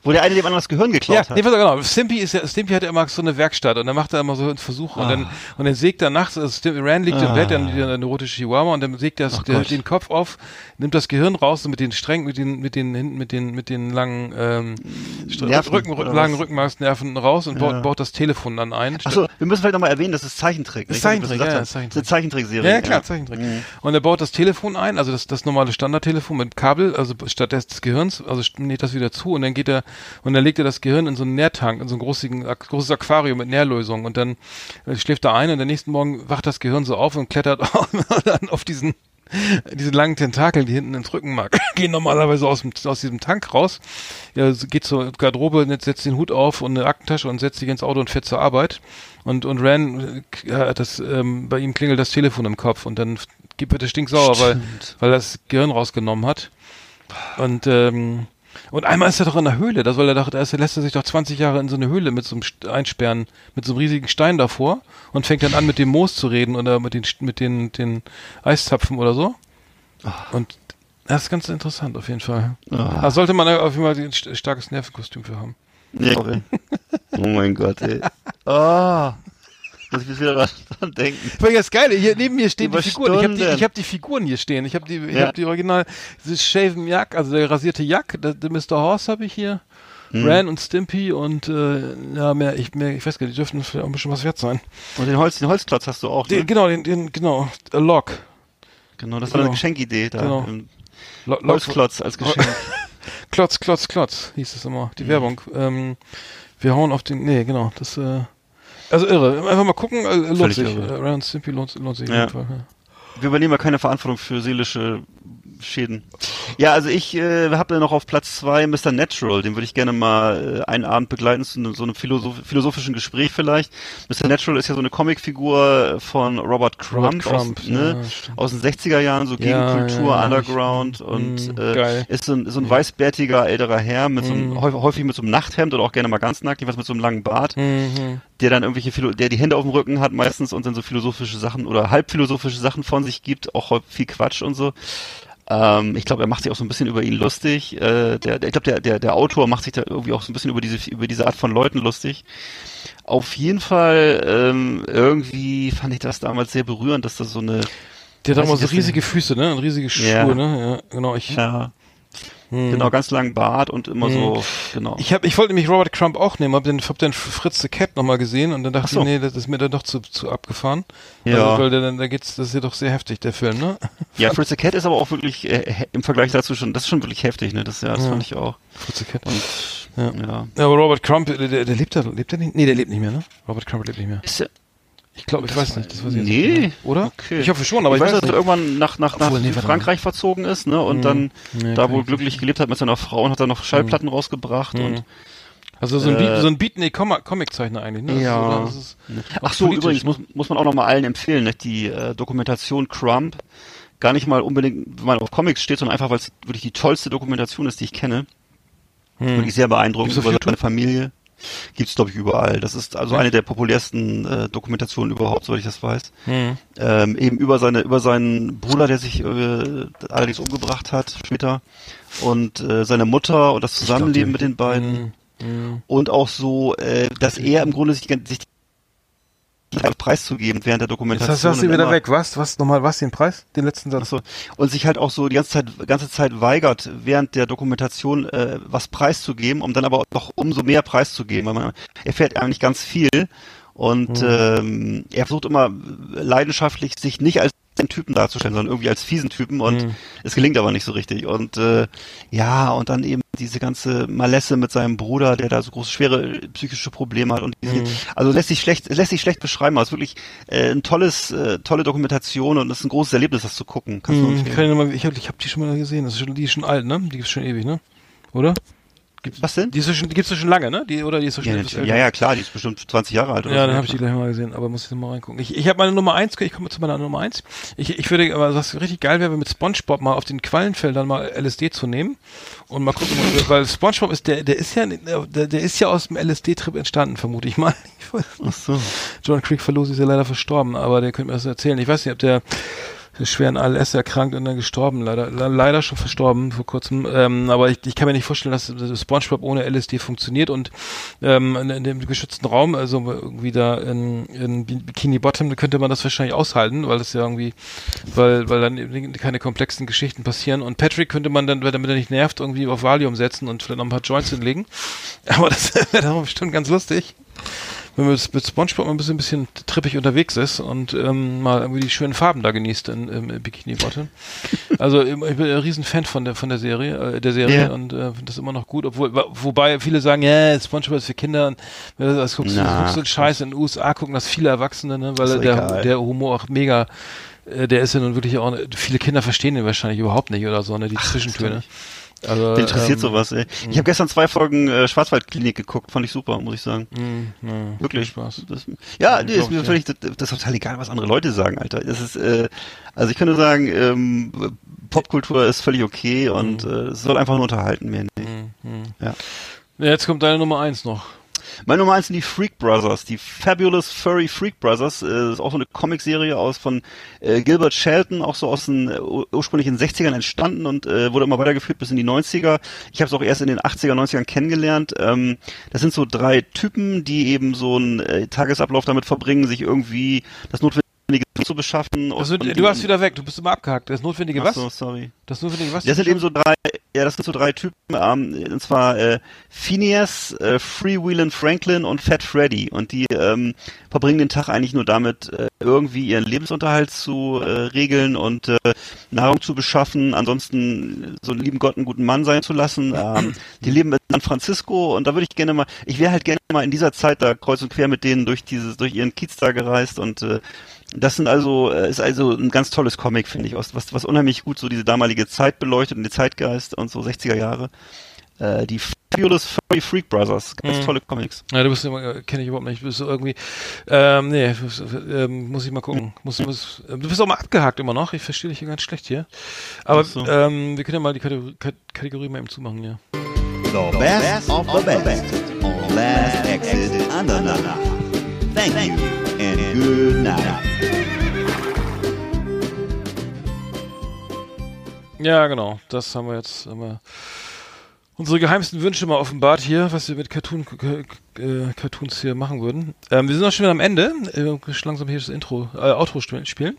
Wo der eine dem anderen das Gehirn geklaut Ja, hat. nee, auf, genau. Stimpy ist ja, Stimpy hat ja immer so eine Werkstatt und dann macht er immer so einen Versuch und dann und dann sägt er nachts, also Stimpy, Rand liegt im Ah. Bett, dann der neurotische Chihuahua und dann sägt er Ach der, den Kopf auf, nimmt das Gehirn raus und mit den Strängen, mit den mit den hinten mit den mit den langen ähm, Nerven, Rücken, langen? Rückenmarksnerven raus und baut, Ja. baut das Telefon dann ein. Achso, wir müssen vielleicht nochmal erwähnen, das ist Zeichentrick. Das ist Zeichentrick, ja. Zeichentrick. Das ist eine Zeichentrickserie. Ja, klar, Zeichentrick. Und er baut das Telefon ein, also das, das normale Standardtelefon mit Kabel, also statt des, des Gehirns, also näht das wieder zu und dann geht er, und dann legt er das Gehirn in so einen Nährtank, in so ein großes Aquarium mit Nährlösung und dann äh, schläft er ein und am nächsten Morgen wacht das Gehirn so auf und klettert dann auf diesen, diese langen Tentakel, die hinten ins Rückenmark gehen normalerweise aus, dem, aus diesem Tank raus. Ja, geht zur Garderobe, setzt den Hut auf und eine Aktentasche und setzt sich ins Auto und fährt zur Arbeit. Und, und Ran, äh, hat das, ähm, bei ihm klingelt das Telefon im Kopf und dann gibt er stinksauer, weil, weil er das Gehirn rausgenommen hat. Und, ähm, und einmal ist er doch in der Höhle, das, weil er dachte, erst lässt er sich doch 20 Jahre in so eine Höhle mit so einem St- einsperren, mit so einem riesigen Stein davor und fängt dann an mit dem Moos zu reden oder mit den, mit den, den Eiszapfen oder so. Und das ist ganz interessant auf jeden Fall. Ah. Da sollte man auf jeden Fall ein st- starkes Nervenkostüm für haben. Sorry. oh mein Gott, ey. Ah. Muss ich wieder dran denken. Weil das Geile, hier neben mir stehen Über die Figuren. Ich habe die, hab die Figuren hier stehen. Ich habe die, ich Ja. hab die Original, dieses Shaven Jack, also der rasierte Jack, der, der Mr. Horse habe ich hier. Hm. Ran und Stimpy und äh, ja, mehr, ich, mehr, ich weiß gar nicht, die dürften vielleicht auch ein bisschen was wert sein. Und den, Holz, den Holzklotz hast du auch, ne? Den, genau, den, den, genau, a Lock. Genau, das war Genau. eine Geschenkidee da. Genau. Lo Lock Holzklotz als Geschenk. Klotz, Klotz, Klotz, hieß es immer, die Werbung. Ähm, wir hauen auf den, nee, genau, das, äh, also irre. Einfach mal gucken, äh, lohnt sich. irre. Äh, Stimpy lohnt, lohnt sich auf Ja. jeden Fall. Ja. Wir übernehmen ja keine Verantwortung für seelische Schäden. Ja, also ich äh, habe noch auf Platz zwei Mr. Natural, den würde ich gerne mal äh, einen Abend begleiten zu so einem Philosoph philosophischen Gespräch vielleicht. Mr. Natural ist ja so eine Comicfigur von Robert Crumb, Crumb, aus, ne, ja, aus den 60er Jahren, so Ja, Gegenkultur, ja, ja, Underground und mm, äh, ist so ein, so ein weißbärtiger älterer Herr mit so einem, Mm. häufig, mit so einem Nachthemd oder auch gerne mal ganz nackt, jedenfalls mit so einem langen Bart Mhm. der dann irgendwelche, Philo der die Hände auf dem Rücken hat meistens und dann so philosophische Sachen oder halbphilosophische Sachen von sich gibt, auch viel Quatsch und so. Ähm, ich glaube, er macht sich auch so ein bisschen über ihn lustig. Äh, der, der, ich glaube, der, der, der Autor macht sich da irgendwie auch so ein bisschen über diese, über diese Art von Leuten lustig. Auf jeden Fall, ähm, irgendwie fand ich das damals sehr berührend, dass das so eine, Der hat auch mal so riesige Füße, ne? Und riesige Schuhe, Ja. ne? Ja, genau. Ich, ja, hm. genau, ganz langen Bart und immer so, genau. Ich habe, ich wollte nämlich Robert Crumb auch nehmen, hab den, hab den Fritz the Cat nochmal gesehen und dann dachte Ach so. ich, nee, das ist mir dann doch zu, zu abgefahren. Ja. Also, weil der, dann- da geht's, das ist ja doch sehr heftig, der Film, ne? Ja, Fritz the Cat ist aber auch wirklich äh, im Vergleich dazu schon, das ist schon wirklich heftig, ne? Das, ja, das Ja. fand ich auch. Fritz the Cat. Und, Ja. ja. Ja, aber Robert Crumb, der, der, der lebt da, lebt er nicht? Nee, der lebt nicht mehr, ne? Robert Crumb lebt nicht mehr. Ist Ich glaube, ich weiß nicht, das weiß ich jetzt Nee. nicht. mehr. Oder? Okay. Ich hoffe schon, aber ich, ich weiß, weiß dass nicht. er irgendwann nach, nach, nach Obwohl, nee, Frankreich verzogen ist, ne? Und Hm. dann Nee, da wohl ich glücklich nicht. gelebt hat mit seiner Frau und hat dann noch Schallplatten rausgebracht Hm. und Also so ein, Äh, so ein Beat, nee, Com Comiczeichner eigentlich, ne? Das Ja. Ist, oder? das ist Ach so, politisch, übrigens ne? muss, muss man auch noch mal allen empfehlen, ne? die äh, Dokumentation Crump, gar nicht mal unbedingt, wenn man auf Comics steht, sondern einfach, weil es wirklich die tollste Dokumentation ist, die ich kenne. Hm. Wirklich sehr beeindruckend über seine Familie. Gibt's glaube ich überall. Das ist also eine der populärsten äh, Dokumentationen überhaupt, soweit ich das weiß. Hm. ähm, eben über seine über seinen Bruder, der sich äh, allerdings umgebracht hat später und äh, seine Mutter und das Zusammenleben mit den beiden Hm. Hm. und auch so, äh, dass er im Grunde sich, sich preiszugeben während der Jetzt Dokumentation. hast, hast du wieder weg. Was? Was? Nochmal was? Den Preis? Den letzten Satz? Achso. Und sich halt auch so die ganze Zeit, ganze Zeit weigert, während der Dokumentation äh, was preiszugeben, um dann aber doch umso mehr preiszugeben, weil man erfährt eigentlich ganz viel und ähm, er versucht immer leidenschaftlich sich nicht als Typen darzustellen, sondern irgendwie als fiesen Typen und Mhm. es gelingt aber nicht so richtig und äh, ja und dann eben diese ganze Malesse mit seinem Bruder, der da so große schwere psychische Probleme hat und diese, Mhm. also lässt sich schlecht lässt sich schlecht beschreiben, aber es ist wirklich äh, ein tolles äh, tolle Dokumentation und es ist ein großes Erlebnis, das zu gucken. Kannst du Hm, empfehlen. kann ich ich habe ich hab die schon mal gesehen. Das ist schon, die ist schon alt, ne? Die gibt's schon ewig, ne? Oder? Was denn? Die, ist schon, die gibt's schon lange, ne? Die, oder die ist so schon Ja, ja, ja, klar, die ist bestimmt 20 Jahre alt oder Ja, so. dann habe ich die gleich mal gesehen, aber muss ich noch mal reingucken. Ich, ich habe meine Nummer eins, ich komme zu meiner Nummer eins. Ich, ich würde, aber was richtig geil wäre, mit SpongeBob mal auf den Quallenfeldern mal LSD zu nehmen und mal gucken, weil SpongeBob ist der, der ist ja, der, der ist ja aus dem LSD-Trip entstanden, vermute ich mal. Ich Ach so. John Creek Falusi ist ja leider verstorben, aber der könnte mir das erzählen. Ich weiß nicht, ob der schweren ALS erkrankt und dann gestorben, leider, leider schon verstorben vor kurzem. Ähm, aber ich, ich kann mir nicht vorstellen, dass SpongeBob ohne LSD funktioniert und ähm, in, in dem geschützten Raum, also irgendwie da in, in Bikini Bottom, könnte man das wahrscheinlich aushalten, weil das ja irgendwie, weil, weil dann keine komplexen Geschichten passieren. Und Patrick könnte man dann, damit er nicht nervt, irgendwie auf Valium setzen und vielleicht noch ein paar Joints hinlegen. Aber das wäre bestimmt ganz lustig wenn man mit Spongebob mal ein bisschen, ein bisschen trippig unterwegs ist und ähm, mal irgendwie die schönen Farben da genießt in, im Bikini Bottom. Also ich bin ein riesen Fan von der von der Serie, äh, der Serie yeah. und äh, finde das immer noch gut, obwohl wobei viele sagen, ja, yeah, Spongebob ist für Kinder und wenn du das guckst, Na, guckst du einen Scheiß in den USA gucken das viele Erwachsene, ne, weil der, der Humor auch mega äh, der ist ja nun wirklich auch, viele Kinder verstehen den wahrscheinlich überhaupt nicht oder so, ne, die Ach, Zwischentöne. Also, interessiert ähm, sowas, ey. Ich habe gestern zwei Folgen äh, Schwarzwaldklinik geguckt, fand ich super, muss ich sagen. Mh, mh, Wirklich. Spaß. Das, ja, nee, ist mir völlig, das, das ist total egal, was andere Leute sagen, Alter. Das ist, äh, also ich kann nur sagen, ähm, Popkultur ist völlig okay und mhm. äh, es soll einfach nur unterhalten, nicht. Mhm. Ja. Jetzt kommt deine Nummer eins noch. Meine Nummer eins sind die Freak Brothers, die Fabulous Furry Freak Brothers. Äh, ist auch so eine Comicserie aus von äh, Gilbert Shelton, auch so aus den äh, ursprünglich in den 60ern entstanden und äh, wurde immer weitergeführt bis in die 90er. Ich habe es auch erst in den 80er, 90ern kennengelernt. Ähm, das sind so drei Typen, die eben so einen äh, Tagesablauf damit verbringen, sich irgendwie das notwendige zu beschaffen. Also, du warst wieder weg, du bist immer abgehakt. Das notwendige was? so, sorry. Das notwendige was? Das sind eben so drei, ja, das sind so drei Typen, ähm, und zwar äh, Phineas, äh, Freewheelin Franklin und Fat Freddy. Und die ähm, verbringen den Tag eigentlich nur damit, äh, irgendwie ihren Lebensunterhalt zu äh, regeln und äh, Nahrung zu beschaffen, ansonsten so einen lieben Gott einen guten Mann sein zu lassen. Ähm, die leben in San Francisco und da würde ich gerne mal, ich wäre halt gerne mal in dieser Zeit da kreuz und quer mit denen durch dieses, durch ihren Kiez da gereist und äh, das sind also, äh, ist also ein ganz tolles Comic, finde ich, was, was unheimlich gut so diese damalige Zeit beleuchtet und den Zeitgeist und so 60er Jahre. Äh, die Fabulous Furry Freak Brothers, ganz mhm. tolle Comics. Ja, du bist immer, äh, kenne ich überhaupt nicht. Du bist irgendwie, ähm, nee, ähm, muss ich mal gucken. Muss, muss, äh, du bist auch mal abgehakt immer noch. Ich verstehe dich hier ganz schlecht hier. Aber so. ähm, wir können ja mal die Kategorie, Kategorie mal eben zumachen hier. The best of the best on Last Exit. Thank you and good night. Ja, genau. Das haben wir jetzt immer unsere geheimsten Wünsche mal offenbart hier, was wir mit Cartoon, äh, Cartoons hier machen würden. Ähm, wir sind auch schon wieder am Ende. Äh, langsam hier das Intro, äh, Outro spielen.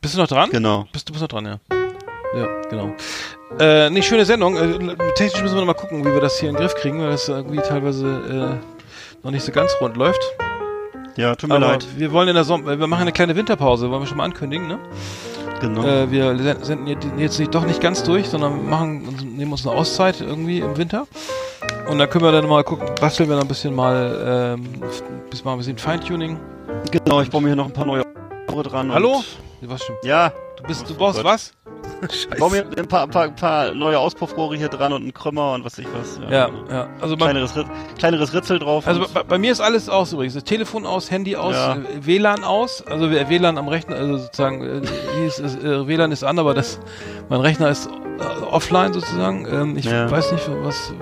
Bist du noch dran? Genau. Bist, du bist noch dran, ja. Ja, genau. Äh, nee, schöne Sendung. Äh, technisch müssen wir noch mal gucken, wie wir das hier in den Griff kriegen, weil das irgendwie teilweise äh, noch nicht so ganz rund läuft. Ja, tut mir Aber leid. Wir wollen in der Sommer, wir machen eine kleine Winterpause, wollen wir schon mal ankündigen, ne? Genau. Äh, wir senden jetzt nicht, doch nicht ganz durch, sondern machen, nehmen uns eine Auszeit irgendwie im Winter. Und dann können wir dann mal gucken, basteln wir dann ein bisschen mal, ähm, bis mal ein bisschen Feintuning. Genau, ich baue mir hier noch ein paar neue Ohren dran. Hallo? Was stimmt? Ja. Du bist, du brauchst was? Scheiße. Ich baue mir ein paar, paar, paar neue Auspuffrohre hier dran und einen Krümmer und was ich was. Ja, ja. ja. Also kleineres, kleineres Ritzel drauf. Also bei, bei, mir ist alles aus übrigens. Das Telefon aus, Handy aus, ja. Äh, WLAN aus. Also WLAN am Rechner, also sozusagen, äh, ist, äh, WLAN ist an, aber das, mein Rechner ist offline sozusagen. Ähm, ich ja. weiß nicht, was.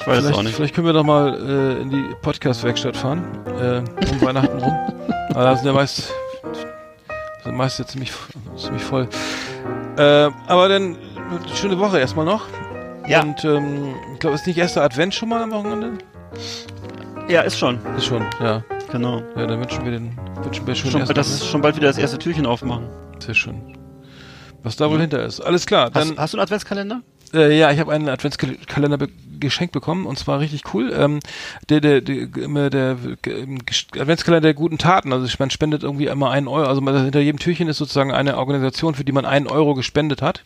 Ich weiß vielleicht, auch nicht. Vielleicht können wir doch mal in die Podcast-Werkstatt fahren, um Weihnachten rum. Aber da sind ja meist, sind meist jetzt ziemlich, ziemlich voll. Äh, aber dann eine schöne Woche erstmal noch. Ja. Und ähm, ich glaube, ist nicht erster Advent schon mal am Wochenende? Ja, ist schon. Ist schon, ja. Genau. Ja, dann wünschen wir den wünschen wir schon, schon das ist schon bald wieder das erste Türchen aufmachen. Sehr schön. Was da wohl ja. hinter ist. Alles klar. Dann, hast, hast du einen Adventskalender? Äh, ja, ich habe einen Adventskalender be geschenkt bekommen und zwar richtig cool. Ähm, der, der, der, der, Adventskalender der guten Taten. Also man spendet irgendwie immer einen Euro. Also hinter jedem Türchen ist sozusagen eine Organisation, für die man einen Euro gespendet hat.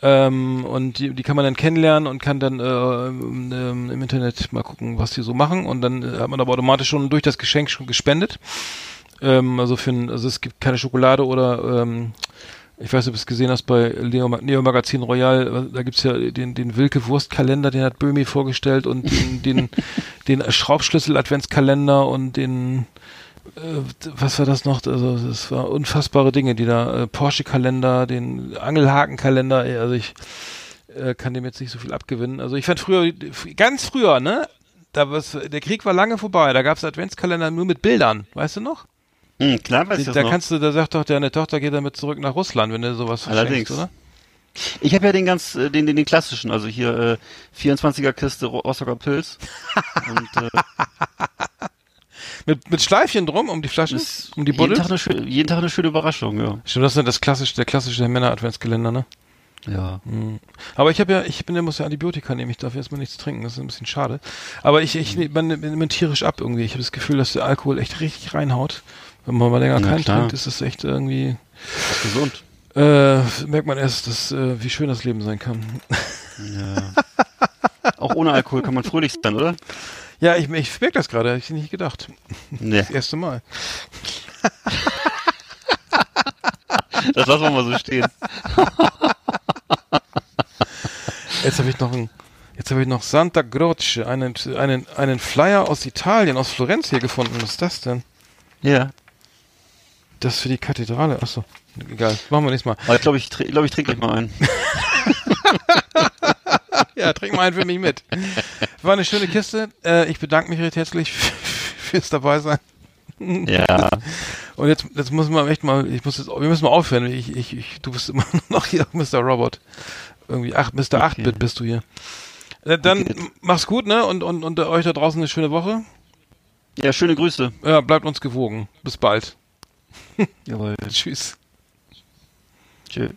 Ähm, und die, die kann man dann kennenlernen und kann dann äh, ähm, im Internet mal gucken, was die so machen. Und dann hat man aber automatisch schon durch das Geschenk schon gespendet. Ähm, also für ein, also es gibt keine Schokolade oder ähm, ich weiß nicht, ob du es gesehen hast bei Neo, Neo Magazin Royal, da gibt's ja den, den Wilke Wurstkalender, den hat Böhmi vorgestellt und den, den, den Schraubschlüssel Adventskalender und den äh, was war das noch? Also das war unfassbare Dinge, die da äh, Porsche Kalender, den Angelhaken-Kalender, also ich äh, kann dem jetzt nicht so viel abgewinnen. Also ich fand früher, ganz früher, ne? Da was, der Krieg war lange vorbei, da gab's Adventskalender nur mit Bildern, weißt du noch? Hm, klar weiß ich das da noch. kannst du, da sagt doch deine Tochter geht damit zurück nach Russland, wenn du sowas Allerdings. oder? Ich habe ja den ganz, äh, den, den, den klassischen, also hier äh, 24er Kiste Ro- Rostocker Pilz. Und äh, Mit, mit Schleifchen drum um die Flaschen, ist um die jeden, Buddel. Tag eine, jeden Tag eine schöne Überraschung, ja. Stimmt, das ist das klassische, der klassische Männer-Adventskalender, ne? Ja. Aber ich habe ja, ich bin ja muss ja Antibiotika nehmen, ich darf erstmal nichts trinken, das ist ein bisschen schade. Aber ich, ich nehme man nimmt man tierisch ab irgendwie. Ich habe das Gefühl, dass der Alkohol echt richtig reinhaut. Wenn man mal länger Na keinen klar. trinkt, ist das echt irgendwie, Ist gesund. äh, merkt man erst, dass, äh, wie schön das Leben sein kann. Ja. Auch ohne Alkohol kann man fröhlich sein, oder? Ja, ich, ich merke das gerade, hätte ich nicht gedacht. Nee, Das erste Mal. das lassen wir mal so stehen. Jetzt habe ich noch ein, jetzt habe ich noch Santa Croce, einen, einen, einen Flyer aus Italien, aus Florenz hier gefunden. Was ist das denn? Ja. Das für die Kathedrale. Achso, egal. Machen wir nächstes Mal. Aber ich glaube, ich, glaub, ich trinke gleich mal einen. Ja, trink mal einen für mich mit. War eine schöne Kiste. Äh, ich bedanke mich recht herzlich fürs dabei sein. Ja. Und jetzt, jetzt muss man echt mal, ich muss jetzt, wir müssen mal aufhören. Ich, ich, ich, du bist immer noch hier, Mr. Robot. Irgendwie, ach, Mr. 8-Bit bist du hier. Äh, dann Okay. mach's gut, ne? Und, und, und euch da draußen eine schöne Woche. Ja, schöne Grüße. Ja, bleibt uns gewogen. Bis bald. Jawohl. Tschüss. Tschö.